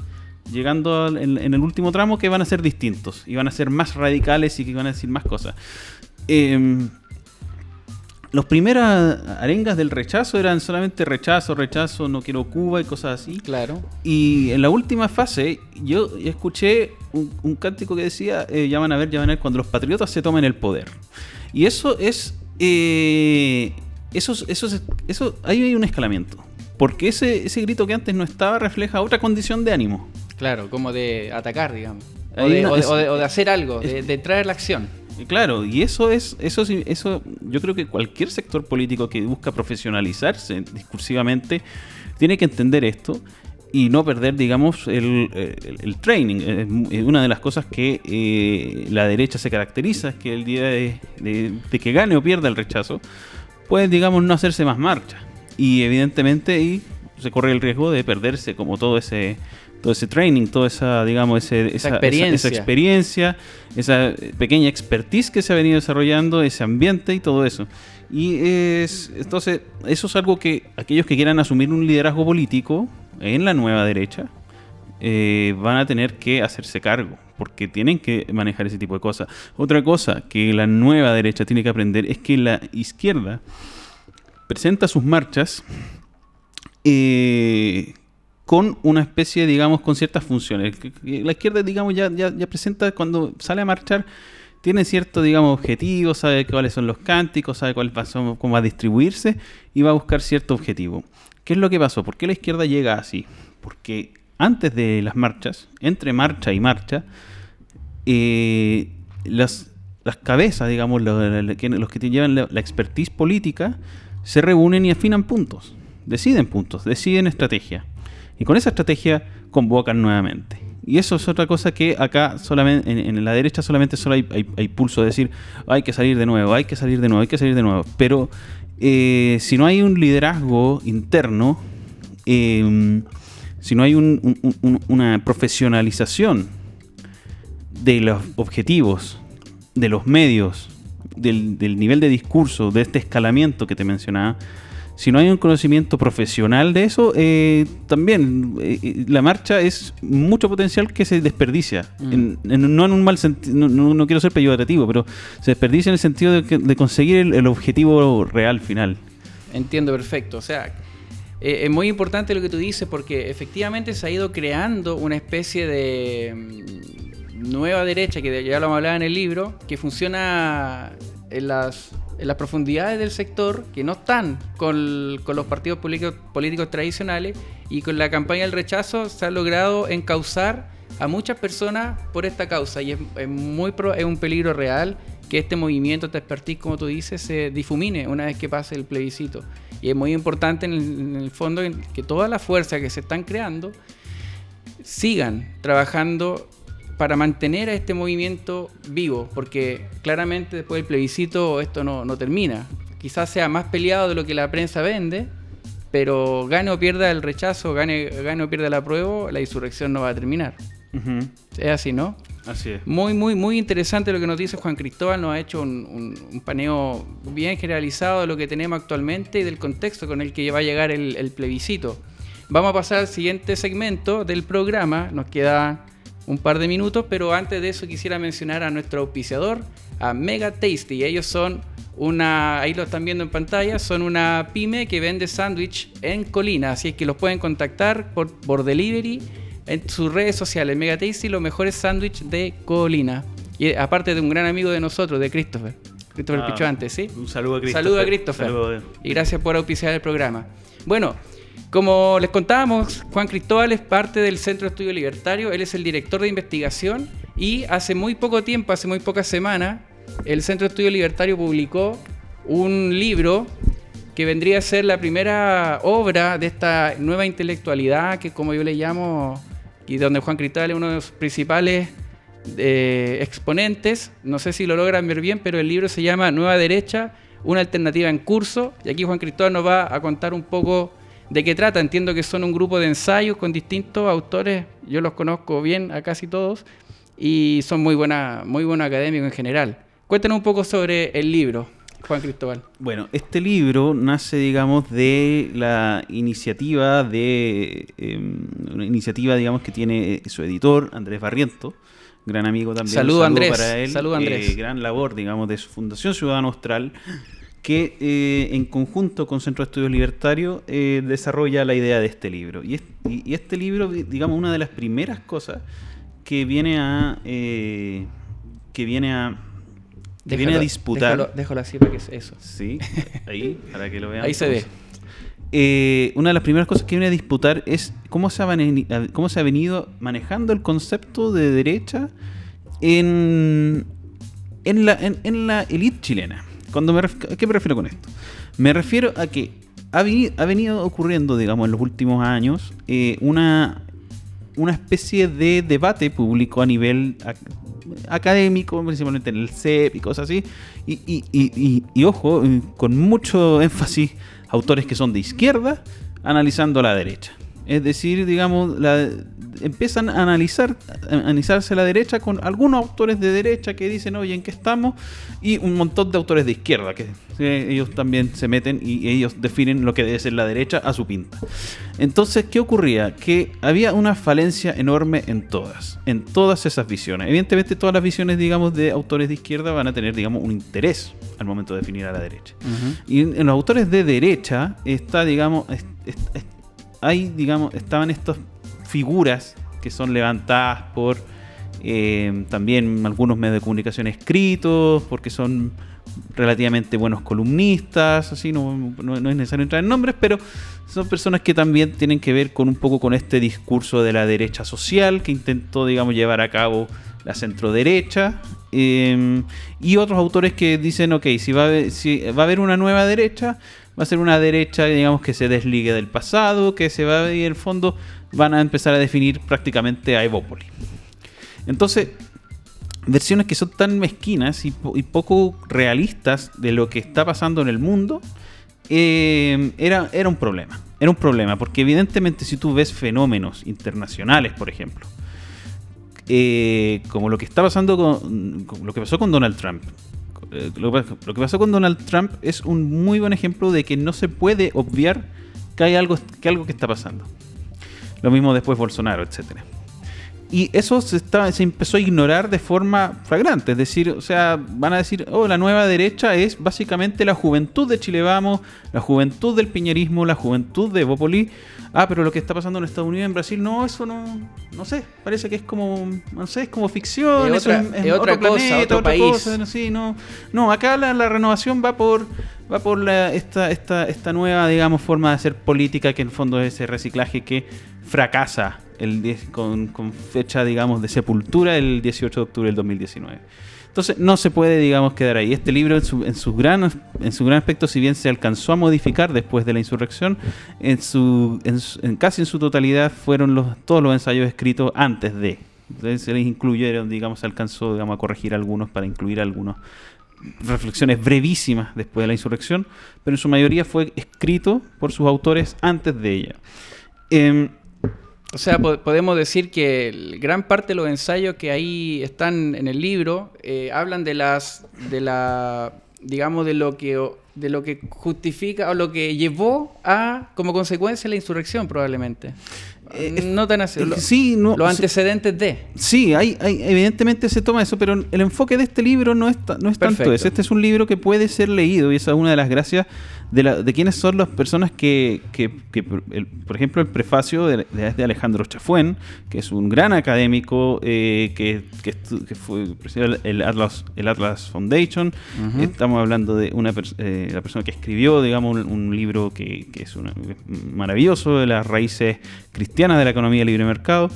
llegando en, el último tramo que van a ser distintos y van a ser más radicales y que van a decir más cosas. Eh, los primeras arengas del rechazo eran solamente rechazo, rechazo, no quiero Cuba y cosas así. Claro. Y en la última fase yo escuché un, cántico que decía, eh, ya van a ver, ya van a ver cuando los patriotas se tomen el poder. Y eso es... Eh, eso, eso, eso, ahí hay un escalamiento. Porque ese, ese grito que antes no estaba refleja otra condición de ánimo. Claro, como de atacar, digamos. O de, hacer algo, de traer la acción. Claro, y eso es, eso, eso, yo creo que cualquier sector político que busca profesionalizarse discursivamente tiene que entender esto y no perder, digamos, el, training. Es una de las cosas que eh, la derecha se caracteriza, es que el día de, que gane o pierda el rechazo, puede, digamos, no hacerse más marcha. Y evidentemente y se corre el riesgo de perderse como todo ese todo ese training, toda esa, digamos, esa, experiencia. esa, pequeña expertise que se ha venido desarrollando, ese ambiente y todo eso. Y es, entonces, eso es algo que aquellos que quieran asumir un liderazgo político en la nueva derecha eh, van a tener que hacerse cargo, porque tienen que manejar ese tipo de cosas. Otra cosa que la nueva derecha tiene que aprender es que la izquierda presenta sus marchas eh, con una especie, digamos, con ciertas funciones. La izquierda, digamos, ya, ya, ya presenta cuando sale a marchar tiene cierto, digamos, objetivo, sabe cuáles son los cánticos, sabe cuál va, cómo va a distribuirse y va a buscar cierto objetivo. ¿Qué es lo que pasó? ¿Por qué la izquierda llega así? Porque antes de las marchas, entre marcha y marcha, eh, las, cabezas, digamos, los, que llevan la, la expertise política, se reúnen y afinan puntos, deciden puntos, deciden estrategia. Y con esa estrategia convocan nuevamente. Y eso es otra cosa que acá solamente en, la derecha solamente solo hay, pulso de decir hay que salir de nuevo, hay que salir de nuevo, hay que salir de nuevo. Pero eh, si no hay un liderazgo interno, em, si no hay una profesionalización de los objetivos, de los medios, del nivel de discurso, de este escalamiento que te mencionaba, si no hay un conocimiento profesional de eso, eh, también eh, eh, la marcha es mucho potencial que se desperdicia. Mm. no en un mal sentido, no, quiero ser peyorativo, pero se desperdicia en el sentido de, conseguir el, objetivo real final. Entiendo perfecto. O sea, es muy importante lo que tú dices porque efectivamente se ha ido creando una especie de mm, nueva derecha, que ya lo hablaba en el libro, que funciona en las en las profundidades del sector que no están con, los partidos políticos, tradicionales y con la campaña del rechazo se ha logrado encauzar a muchas personas por esta causa y es, muy es un peligro real que este movimiento, esta expertise, como tú dices, se difumine una vez que pase el plebiscito. Y es muy importante en el fondo que todas las fuerzas que se están creando sigan trabajando para mantener a este movimiento vivo, porque claramente después del plebiscito esto no, termina. Quizás sea más peleado de lo que la prensa vende, pero gane o pierda el rechazo, gane, gane o pierda la prueba, la insurrección no va a terminar. Es así, ¿no? Así es. Muy, muy, muy interesante lo que nos dice Juan Cristóbal. Nos ha hecho un, paneo bien generalizado de lo que tenemos actualmente y del contexto con el que va a llegar el, el plebiscito. Vamos a pasar al siguiente segmento del programa. Nos queda un par de minutos, pero antes de eso quisiera mencionar a nuestro auspiciador, a Mega Tasty. Ellos son una, ahí lo están viendo en pantalla, son una pyme que vende sándwich en Colina, así es que los pueden contactar por, por delivery en sus redes sociales. Mega Tasty, los mejores sándwiches de Colina. Y aparte de un gran amigo de nosotros, de Christopher. Christopher ah, antes, ¿sí? Un saludo a Christopher. Saludo a Christopher. Y gracias por auspiciar el programa. Bueno, como les contábamos, Juan Cristóbal es parte del Centro de Estudio Libertario, él es el director de investigación y hace muy poco tiempo, hace muy pocas semanas, el Centro de Estudio Libertario publicó un libro que vendría a ser la primera obra de esta nueva intelectualidad que como yo le llamo, y donde Juan Cristóbal es uno de los principales eh, exponentes, no sé si lo logran ver bien, pero el libro se llama Nueva Derecha, una alternativa en curso, y aquí Juan Cristóbal nos va a contar un poco ¿De qué trata? Entiendo que son un grupo de ensayos con distintos autores, yo los conozco bien a casi todos, y son muy, buena, muy buenos académicos en general. Cuéntanos un poco sobre el libro, Juan Cristóbal. Bueno, este libro nace, digamos, de la iniciativa de em, una iniciativa, digamos, que tiene su editor Andrés Barriento, gran amigo también. Saludo, Andrés. Para él. Saludo Andrés. Eh, gran labor, digamos, de su Fundación Ciudadano Austral que eh, en conjunto con Centro de Estudios Libertarios eh, desarrolla la idea de este libro. Y, este libro, digamos, una de las primeras cosas que viene a eh, que viene a que viene a disputar. Déjalo, así para que es eso. Sí, ahí, para que lo vean. Ahí se ve. una de las primeras cosas que viene a disputar es cómo se ha, cómo se ha venido manejando el concepto de derecha en, en, la, en la élite chilena. Cuando me ¿A qué me refiero con esto? Me refiero a que ha, venido ocurriendo, digamos, en los últimos años eh, una, una especie de debate público a nivel académico, principalmente en el CEP y cosas así, y, ojo, eh, con mucho (laughs) énfasis, autores que son de izquierda analizando la derecha. Es decir, digamos, empiezan a analizar, a analizarse la derecha con algunos autores de derecha que dicen, oye, ¿en qué estamos? Y un montón de autores de izquierda, que ellos también se meten y ellos definen lo que debe ser la derecha a su pinta. Entonces, ¿qué ocurría? Que había una falencia enorme en todas, en todas esas visiones. Evidentemente, todas las visiones, digamos, de autores de izquierda van a tener, digamos, un interés al momento de definir a la derecha. Y en, los autores de derecha está, digamos, hay, digamos, estaban estas figuras que son levantadas por eh, también algunos medios de comunicación escritos, porque son relativamente buenos columnistas, así no, no, es necesario entrar en nombres, pero son personas que también tienen que ver con un poco con este discurso de la derecha social que intentó, digamos, llevar a cabo la centro derecha em, y otros autores que dicen, ok, si va, a si va a haber una nueva derecha, va a ser una derecha, digamos, que se desligue del pasado, que se va y en el fondo van a empezar a definir prácticamente a Evópoli. Entonces, versiones que son tan mezquinas y, poco realistas de lo que está pasando en el mundo, eh, era, era un problema. Era un problema, porque evidentemente si tú ves fenómenos internacionales, por ejemplo, eh, como lo que está pasando con, lo que pasó con Donald Trump. Lo, que pasó con Donald Trump es un muy buen ejemplo de que no se puede obviar que hay algo que, algo que está pasando. Lo mismo después Bolsonaro, etcétera. Y eso se, se empezó a ignorar de forma flagrante. Es decir, o sea, van a decir, oh, la nueva derecha es básicamente la juventud de Chile Vamos, la juventud del piñerismo, la juventud de Bopoli. Ah, pero lo que está pasando en Estados Unidos y en Brasil, no, eso no, no sé, parece que es como, no sé, es como ficción, es, otra, es, otra cosa, otro país. no, no, acá la, la, renovación va por, va por la, esta, esta, nueva, forma de hacer política que en fondo es ese reciclaje que fracasa con, fecha, de sepultura el 18 de octubre del 2019. Entonces no se puede, digamos, quedar ahí. Este libro en su, en su, gran, aspecto, si bien se alcanzó a modificar después de la insurrección, en, su, casi en su totalidad fueron los, todos los ensayos escritos antes de. Entonces se les incluyeron, digamos, se alcanzó a corregir algunos para incluir algunos reflexiones brevísimas después de la insurrección, pero en su mayoría fue escrito por sus autores antes de ella. Eh, o sea, podemos decir que gran parte de los ensayos que ahí están en el libro eh, hablan de las, de la, digamos, de lo que de lo que justifica o lo que llevó a como consecuencia la insurrección probablemente. Eh, no tan así. sí, no, los antecedentes de. Sí, hay, hay, evidentemente se toma eso, pero el enfoque de este libro no es, no es tanto eso. Este es un libro que puede ser leído y esa es una de las gracias de, la, de quiénes son las personas que, que, por ejemplo, el prefacio de, de, Alejandro Chafuén, que es un gran académico eh, que, que, fue el Atlas, el Atlas Foundation. Estamos hablando de una eh, la persona que escribió, digamos, un, libro que, es maravilloso de las raíces cristianas de la economía libre mercado.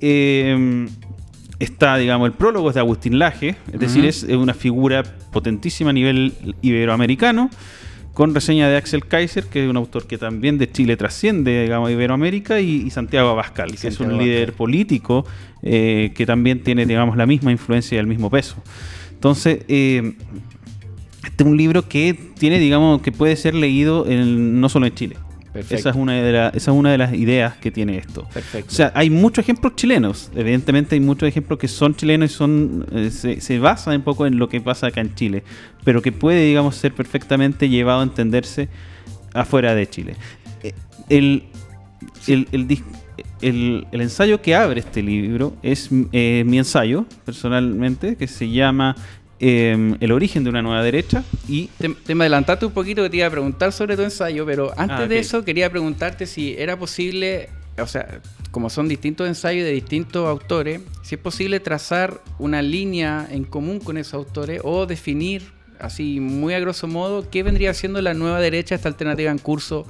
Eh, está, digamos, el prólogo es de Agustín Laje, es decir, es una figura potentísima a nivel iberoamericano con reseña de Axel Kaiser, que es un autor que también de Chile trasciende, digamos, Iberoamérica, y, Santiago Abascal, que es un líder político eh, que también tiene, digamos, la misma influencia y el mismo peso. Entonces, eh, este es un libro que tiene, digamos, que puede ser leído no solo en Chile, esa es, una de esa es una de las ideas que tiene esto. O sea, hay muchos ejemplos chilenos. Evidentemente hay muchos ejemplos que son chilenos y son eh, se, basan un poco en lo que pasa acá en Chile, pero que puede, digamos, ser perfectamente llevado a entenderse afuera de Chile. Eh, el, el, ensayo que abre este libro es eh, mi ensayo, personalmente, que se llama Em, el origen de una nueva derecha y... Te, me adelantaste un poquito que te iba a preguntar sobre tu ensayo, pero antes ah, de eso quería preguntarte si era posible, o sea, como son distintos ensayos de distintos autores, si es posible trazar una línea en común con esos autores o definir, así muy a grosso modo, qué vendría siendo la nueva derecha, esta alternativa en curso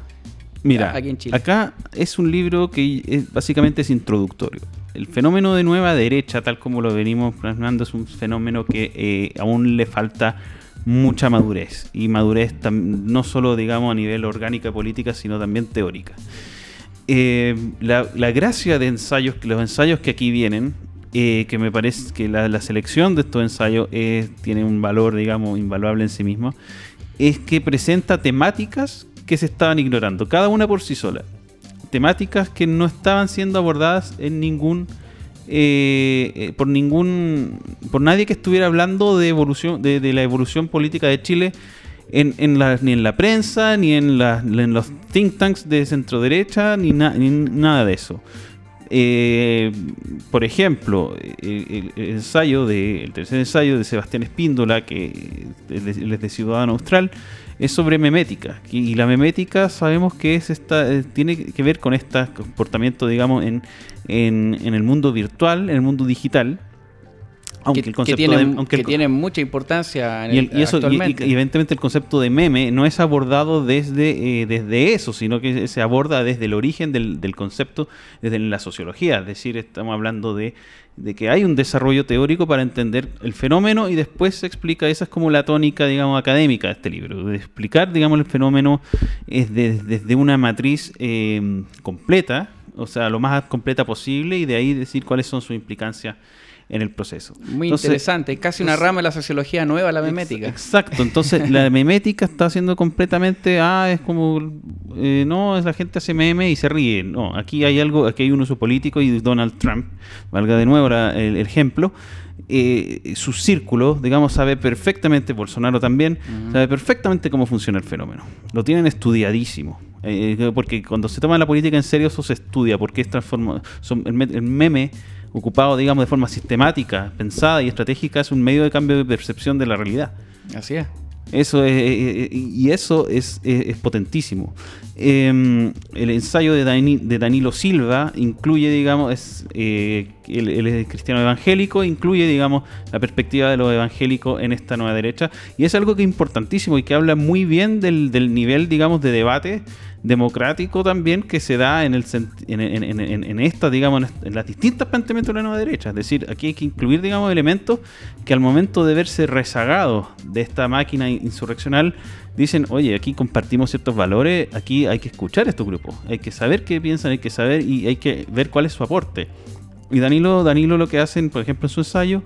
Mira, aquí en Chile. Acá es un libro que básicamente es introductorio el fenómeno de nueva derecha, tal como lo venimos plasmando, es un fenómeno que eh, aún le falta mucha madurez. Y madurez no solo, digamos, a nivel orgánica política, sino también teórica. Eh, la, gracia de ensayos, los ensayos que aquí vienen, eh, que me parece que la, selección de estos ensayos tiene un valor, digamos, invaluable en sí mismo, es que presenta temáticas que se estaban ignorando, cada una por sí sola temáticas que no estaban siendo abordadas en ningún eh, eh, por ningún por nadie que estuviera hablando de evolución de, la evolución política de Chile en, en la, ni en la prensa ni en, en los think tanks de centro derecha ni, ni nada de eso. Eh, por ejemplo, el, ensayo de, el tercer ensayo de Sebastián Espíndola, que es de Ciudadano Austral, es sobre memética. Y, la memética sabemos que es esta, eh, tiene que ver con este comportamiento, digamos, en, en, en el mundo virtual, en el mundo digital, aunque el concepto tiene, aunque tiene mucha importancia en y, eso, y, evidentemente el concepto de meme no es abordado desde, eh, desde eso, sino que se aborda desde el origen del, del, concepto, desde la sociología. Es decir, estamos hablando de, de, que hay un desarrollo teórico para entender el fenómeno y después se explica, esa es como la tónica, digamos, académica de este libro, de explicar, digamos, el fenómeno es desde una matriz eh, completa, o sea, lo más completa posible y de ahí decir cuáles son sus implicancias en el proceso. Muy interesante, casi una rama de la sociología nueva, la memética. exacto, entonces la (laughs) memética está siendo completamente, ah, es como, eh, no, es la gente hace meme y se ríe. No, aquí hay algo, aquí hay un uso político y Donald Trump, valga de nuevo el, ejemplo, eh, su círculo, digamos, sabe perfectamente, Bolsonaro también, sabe perfectamente cómo funciona el fenómeno. Lo tienen estudiadísimo. Eh, porque cuando se toma la política en serio, eso se estudia, porque es transforma, son, el meme ocupado, digamos, de forma sistemática, pensada y estratégica, es un medio de cambio de percepción de la realidad. Así es. Eso es, eh, eh, y eso es, potentísimo. Em, el ensayo de, de, Danilo Silva incluye, digamos, es, eh, él, es cristiano evangélico, incluye, digamos, la perspectiva de lo evangélico en esta nueva derecha. Y es algo que es importantísimo y que habla muy bien del, del nivel, digamos, de debate democrático también que se da en, el, en, en, en esta, digamos, en las distintas planteamientos de la nueva derecha. Es decir, aquí hay que incluir, digamos, elementos que al momento de verse rezagados de esta máquina insurreccional, dicen, oye, aquí compartimos ciertos valores, aquí hay que escuchar a estos grupos, hay que saber qué piensan, hay que saber y hay que ver cuál es su aporte. Y Danilo, Danilo lo que hacen, por ejemplo, en su ensayo,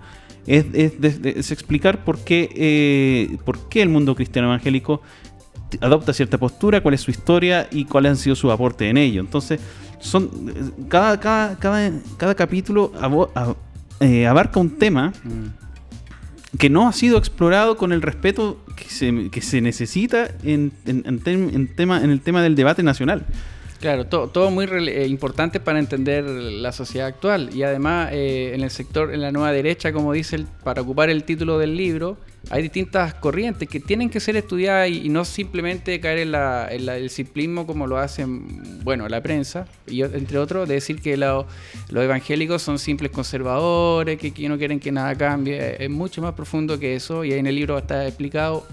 es, es, explicar por qué, eh, por qué el mundo cristiano evangélico adopta cierta postura, cuál es su historia y cuáles han sido sus aportes en ello. Entonces, son cada, cada, cada, cada capítulo eh, abarca un tema mm. que no ha sido explorado con el respeto que se, que se necesita en, en, tema, en el tema del debate nacional. Claro, todo, muy eh, importante para entender la sociedad actual y además eh, en el sector, en la nueva derecha, como dice, para ocupar el título del libro, hay distintas corrientes que tienen que ser estudiadas y, no simplemente caer en, el simplismo como lo hacen, bueno, la prensa, y entre otros, de decir que los evangélicos son simples conservadores, que, que no quieren que nada cambie. Es mucho más profundo que eso y ahí en el libro está explicado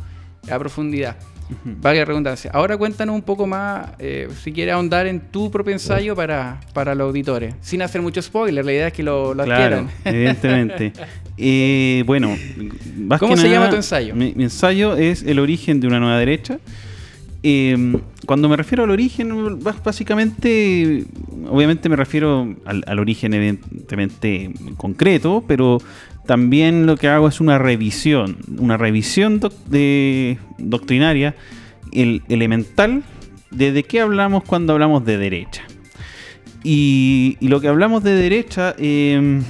a profundidad. Vaya redundancia. Ahora cuéntanos un poco más, eh, si quieres ahondar en tu propio ensayo para, para los auditores, sin hacer mucho spoiler, la idea es que lo, lo claro, evidentemente. (laughs) Eh, bueno, ¿cómo se llama tu ensayo? Mi, ensayo es El origen de una nueva derecha. Em, cuando me refiero al origen, básicamente, obviamente me refiero al, al origen evidentemente concreto, pero también lo que hago es una revisión, una revisión de, doctrinaria, el, elemental, de, de qué hablamos cuando hablamos de derecha. Y, lo que hablamos de derecha, eh,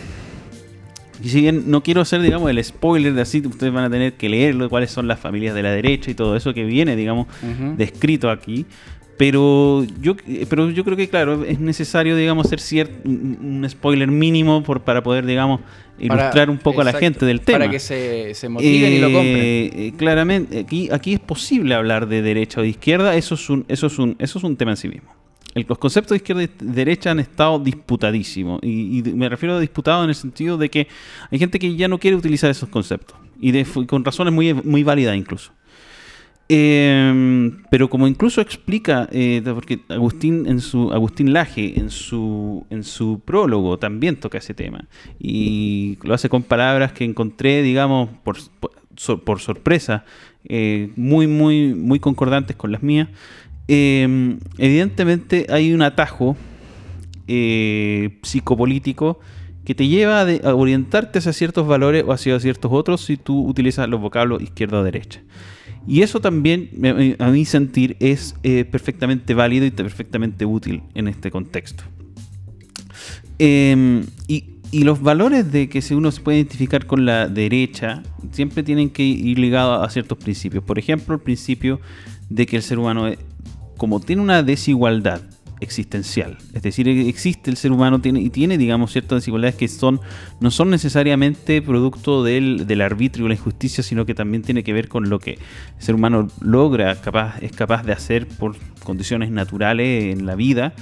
si bien no quiero hacer, digamos, el spoiler de así, ustedes van a tener que leerlo, cuáles son las familias de la derecha y todo eso que viene, digamos, descrito aquí. Pero yo, pero yo creo que, claro, es necesario, digamos, hacer cierto, un spoiler mínimo por, para poder, digamos, ilustrar un poco a la gente del tema. Para que se, se motiven y lo compren. Eh, eh, claramente, aquí, aquí es posible hablar de derecha o de izquierda, eso es un, eso es un, eso es un tema en sí mismo. los conceptos de izquierda y derecha han estado disputadísimos. Y, me refiero a disputado en el sentido de que hay gente que ya no quiere utilizar esos conceptos. Y con razones muy, muy válidas incluso. Em, pero como incluso explica, eh, porque Agustín en su Agustín Laje en su en su prólogo también toca ese tema y lo hace con palabras que encontré, digamos, por, por, sorpresa, eh, muy muy muy concordantes con las mías. Em, evidentemente hay un atajo eh, psicopolítico que te lleva a, orientarte hacia ciertos valores o hacia ciertos otros si tú utilizas los vocablos izquierda o derecha. Y eso también, a mi sentir, es eh, perfectamente válido y perfectamente útil en este contexto. Em, y, los valores de que si uno se puede identificar con la derecha siempre tienen que ir ligados a ciertos principios. Por ejemplo, el principio de que el ser humano, eh, como tiene una desigualdad existencial. Es decir, existe el ser humano tiene, y tiene, digamos, ciertas desigualdades que son, no son necesariamente producto del, del arbitrio o la injusticia, sino que también tiene que ver con lo que el ser humano logra, capaz, es capaz de hacer por condiciones naturales en la vida.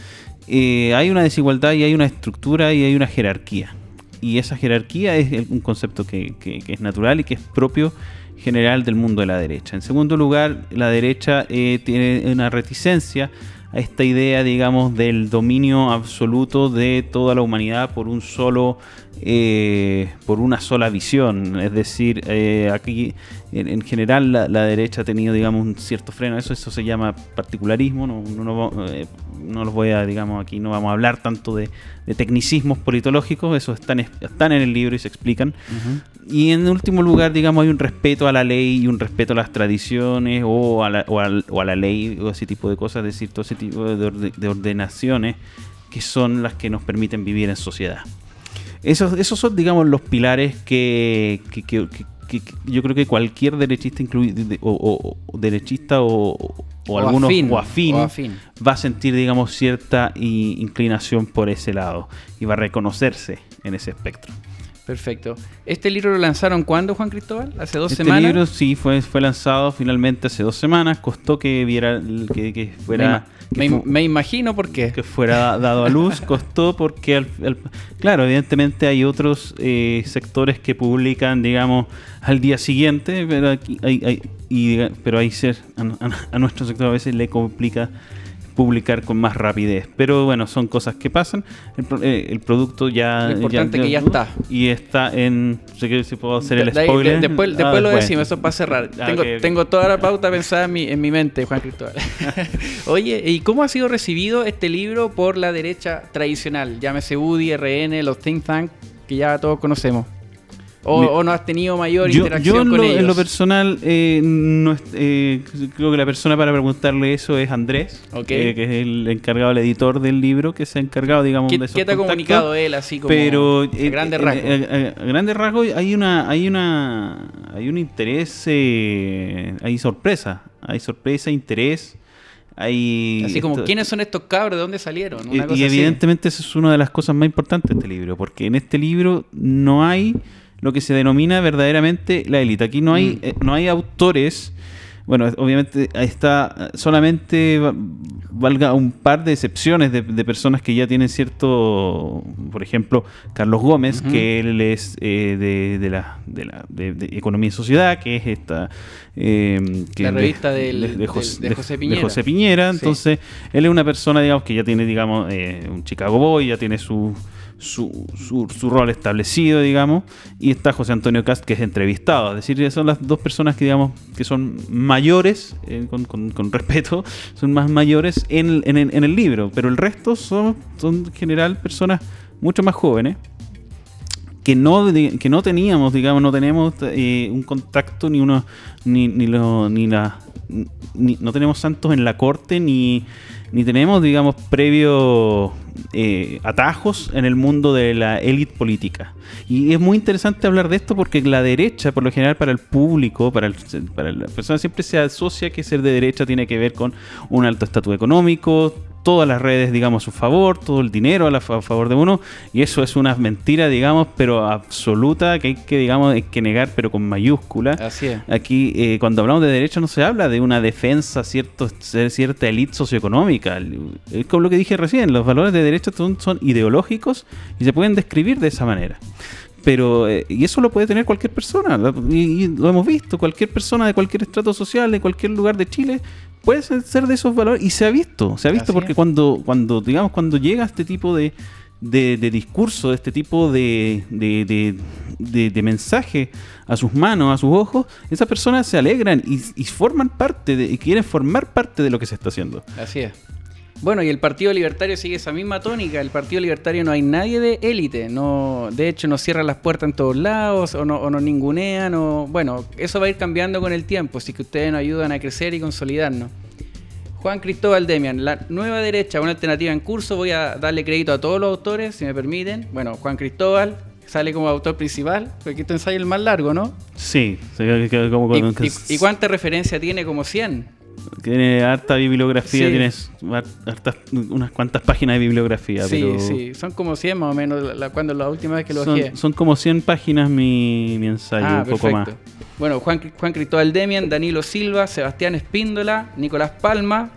Eh, hay una desigualdad y hay una estructura y hay una jerarquía. Y esa jerarquía es un concepto que, que, es natural y que es propio general del mundo de la derecha. En segundo lugar, la derecha eh, tiene una reticencia a esta idea, digamos, del dominio absoluto de toda la humanidad por un solo eh, por una sola visión. Es decir, eh, aquí en, general la, derecha ha tenido, digamos, un cierto freno. Eso, eso se llama particularismo. No, no, eh, no, los voy a, digamos, aquí no vamos a hablar tanto de, tecnicismos politológicos. Eso están, están en el libro y se explican. Y en último lugar, digamos, hay un respeto a la ley y un respeto a las tradiciones o a la, o a, la ley o ese tipo de cosas. Es decir, todo ese tipo de ordenaciones que son las que nos permiten vivir en sociedad. Esos, esos son, digamos, los pilares que, yo creo que cualquier derechista, o, derechista o, algunos afín, va a sentir, digamos, cierta inclinación por ese lado y va a reconocerse en ese espectro. Perfecto. ¿Este libro lo lanzaron cuándo, Juan Cristóbal? ¿Hace dos semanas? Este libro sí fue, fue lanzado finalmente hace dos semanas. Costó que viera que, fuera. Me, imagino por qué. Que fuera dado a luz. (laughs) costó porque, claro, evidentemente hay otros eh, sectores que publican, digamos, al día siguiente, pero aquí hay, pero ahí ser, a nuestro sector a veces le complica publicar con más rapidez. Pero bueno, son cosas que pasan. El, eh, producto ya. Lo importante que ya está. Y está en. No sé si puedo hacer el spoiler. después, después lo decimos, eso para cerrar. Ah, tengo, tengo toda la pauta pensada en mi, en mi mente, Juan Cristóbal. (laughs) Oye, ¿y cómo ha sido recibido este libro por la derecha tradicional? Llámese UDI, RN, los think tank que ya todos conocemos. O, no has tenido mayor interacción con ellos? en lo personal, eh, no, eh, creo que la persona para preguntarle eso es Andrés, que es el encargado, el editor del libro, que se ha encargado, digamos, ¿Qué, de esos ¿Qué te ha comunicado él así como Pero, a grandes rasgos? a grandes rasgos hay una, hay una, hay un interés, eh, hay sorpresa, hay sorpresa, interés. Hay así como, ¿quiénes son estos cabros? ¿De dónde salieron? y, evidentemente eso es una de las cosas más importantes de este libro, porque en este libro no hay lo que se denomina verdaderamente la élite. Aquí no hay, mm. eh, no hay autores. Bueno, obviamente ahí está solamente valga un par de excepciones de, personas que ya tienen cierto, por ejemplo, Carlos Gómez, que él es eh, de, la, de, la de, Economía y Sociedad, que es esta... Eh, la revista de, José, Piñera. José Piñera. Entonces, él es una persona, digamos, que ya tiene, digamos, un Chicago Boy, ya tiene su su, su, rol establecido, digamos, y está José Antonio Cast, que es entrevistado. Es decir, son las dos personas que, digamos, que son mayores, eh, con, con, (laughs) respeto, son más mayores en, en, en, el libro, pero el resto son, son en general personas mucho más jóvenes. Que no, que no teníamos, digamos, no tenemos eh, un contacto ni uno, ni, ni, lo, ni la, ni, no tenemos santos en la corte, ni, ni tenemos, digamos, previos eh, atajos en el mundo de la élite política. Y es muy interesante hablar de esto porque la derecha, por lo general, para el público, para, para la persona, siempre se asocia que ser de derecha tiene que ver con un alto estatus económico, todas las redes, digamos, a su favor, todo el dinero a, favor de uno, y eso es una mentira, digamos, pero absoluta, que hay que, digamos, hay que negar, pero con mayúscula. Así es. Aquí, eh, cuando hablamos de derecho, no se habla de una defensa, cierto, cierta élite socioeconómica. Es como lo que dije recién, los valores de derecho son, son ideológicos y se pueden describir de esa manera pero eh, y eso lo puede tener cualquier persona y, lo hemos visto cualquier persona de cualquier estrato social de cualquier lugar de Chile puede ser de esos valores y se ha visto se ha visto porque cuando cuando digamos cuando llega este tipo de, de, discurso, de este tipo de, de, mensaje a sus manos, a sus ojos, esas personas se alegran y, y forman parte, de, y quieren formar parte de lo que se está haciendo. Así es. Bueno, y el Partido Libertario sigue esa misma tónica. El Partido Libertario no hay nadie de élite. No, de hecho, nos cierran las puertas en todos lados o, no, o nos ningunean. O, bueno, eso va a ir cambiando con el tiempo, así que ustedes nos ayudan a crecer y consolidarnos. Juan Cristóbal Demian, la nueva derecha, una alternativa en curso. Voy a darle crédito a todos los autores, si me permiten. Bueno, Juan Cristóbal sale como autor principal, porque este ensayo es el más largo, ¿no? Sí, como, ¿Y, y, y cuánta referencia tiene? Como 100. Tiene harta bibliografía, tienes unas cuantas páginas de bibliografía. Sí, sí, son como 100 más o menos la, cuando la última vez que lo son, Son como 100 páginas mi, mi ensayo, ah, un poco más. Bueno, Juan, Juan Cristóbal Demian, Danilo Silva, Sebastián Espíndola, Nicolás Palma,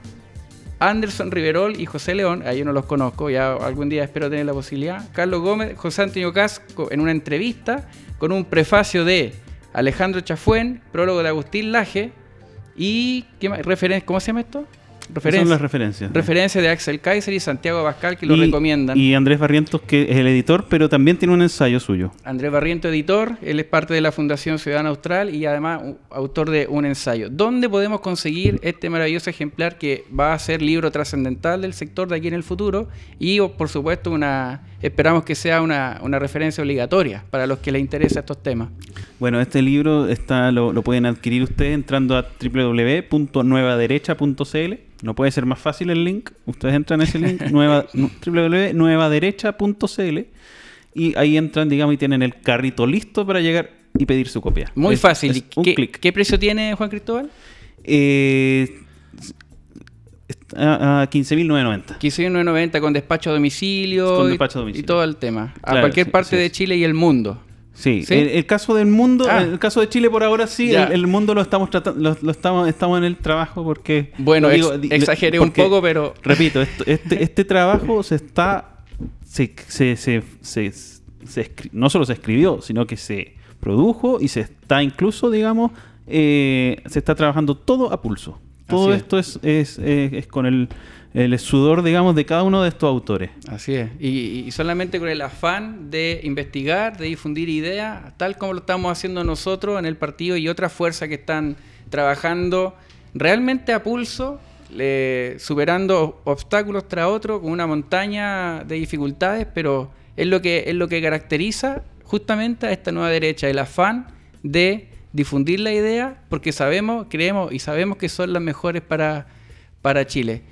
Anderson Riverol y José León, ahí yo no los conozco, ya algún día espero tener la posibilidad. Carlos Gómez, José Antonio Casco en una entrevista con un prefacio de Alejandro Chafuen, prólogo de Agustín Laje, ¿Y qué más? ¿Cómo se llama esto? Referencias. Son las referencias. Referencias de Axel Kaiser y Santiago Bascal que lo recomiendan. Y Andrés Barrientos, que es el editor, pero también tiene un ensayo suyo. Andrés Barrientos, editor, él es parte de la Fundación Ciudadana Austral y además autor de un ensayo. ¿Dónde podemos conseguir este maravilloso ejemplar que va a ser libro trascendental del sector de aquí en el futuro? Y por supuesto, una esperamos que sea una, referencia obligatoria para los que les interesa estos temas. Bueno, este libro está lo, lo pueden adquirir ustedes entrando a www.nuevaderecha.cl no puede ser más fácil el link. Ustedes entran en ese link, (laughs) nueva, www.nuevaderecha.cl y ahí entran, digamos, y tienen el carrito listo para llegar y pedir su copia. Muy fácil. ¿Qué, precio tiene Juan Cristóbal? Eh, a, 15.990. 15.990 con despacho a domicilio, con despacho a domicilio. Y, todo el tema. A cualquier parte de Chile y el mundo. Sí, El, caso del mundo, ah. el caso de Chile por ahora sí, el, mundo lo estamos tratando, lo, estamos, estamos en el trabajo porque... Bueno, exageré un poco, pero... (laughs) Repito, este, este trabajo se está... Se, se, se, se, no solo se escribió, sino que se produjo y se está incluso, digamos, eh, se está trabajando todo a pulso. Todo esto es, es, es con el el sudor, digamos, de cada uno de estos autores. Así es. Y, solamente con el afán de investigar, de difundir ideas, tal como lo estamos haciendo nosotros en el partido y otras fuerzas que están trabajando realmente a pulso, superando obstáculos tras otros, con una montaña de dificultades, pero es lo que, es lo que caracteriza justamente a esta nueva derecha, el afán de difundir la idea, porque sabemos, creemos y sabemos que son las mejores para, para Chile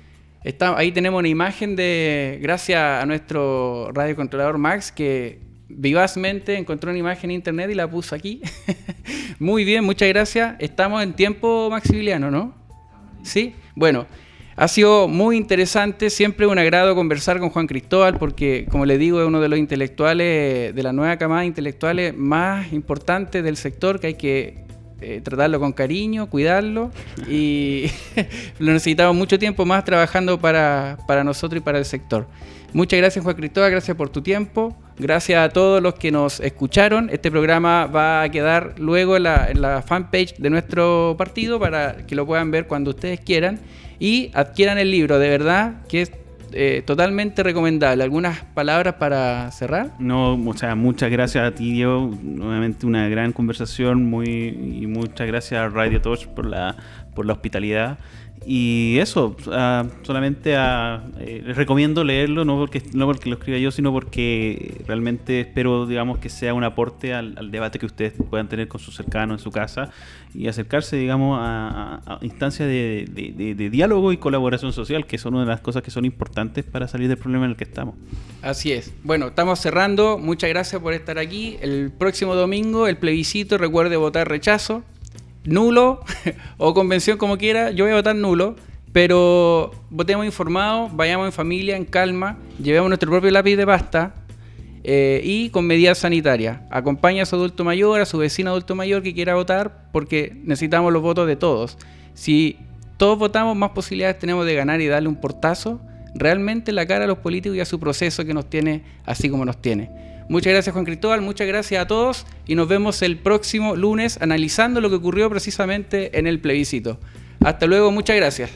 ahí tenemos una imagen de, gracias a nuestro radiocontrolador Max, que vivazmente encontró una imagen en internet y la puso aquí. (laughs) Muy bien, muchas gracias. Estamos en tiempo Maximiliano, ¿no? Sí, bueno. Ha sido muy interesante, siempre un agrado conversar con Juan Cristóbal porque, como le digo, es uno de los intelectuales, de la nueva camada de intelectuales más importantes del sector que hay que eh, tratarlo con cariño, cuidarlo y (laughs) lo necesitamos mucho tiempo más trabajando para, nosotros y para el sector. Muchas gracias Juan Cristóbal, gracias por tu tiempo, gracias a todos los que nos escucharon. Este programa va a quedar luego en la, en la fanpage de nuestro partido para que lo puedan ver cuando ustedes quieran y adquieran el libro, de verdad que es eh, totalmente recomendable. ¿Algunas palabras para cerrar? No, o muchas gracias a ti, Diego. Nuevamente una gran conversación muy, y muchas gracias a Radio Touch por la, por la hospitalidad. Y eso, solamente eh, les recomiendo leerlo, no porque, no porque lo escriba yo, sino porque realmente espero, digamos, que sea un aporte al, debate que ustedes puedan tener con sus cercanos en su casa y acercarse, digamos, a, instancias de, diálogo y colaboración social, que son una de las cosas que son importantes para salir del problema en el que estamos. Así es. Bueno, estamos cerrando. Muchas gracias por estar aquí. El próximo domingo, el plebiscito, recuerde votar rechazo nulo (laughs) o convención como quiera, yo voy a votar nulo, pero votemos informados, vayamos en familia, en calma, llevemos nuestro propio lápiz de pasta eh, y con medidas sanitarias. Acompaña a su adulto mayor, a su vecino adulto mayor que quiera votar, porque necesitamos los votos de todos. Si todos votamos, más posibilidades tenemos de ganar y darle un portazo realmente la cara a los políticos y a su proceso que nos tiene así como nos tiene. Muchas gracias Juan Cristóbal, muchas gracias a todos y nos vemos el próximo lunes analizando lo que ocurrió precisamente en el plebiscito. Hasta luego, muchas gracias.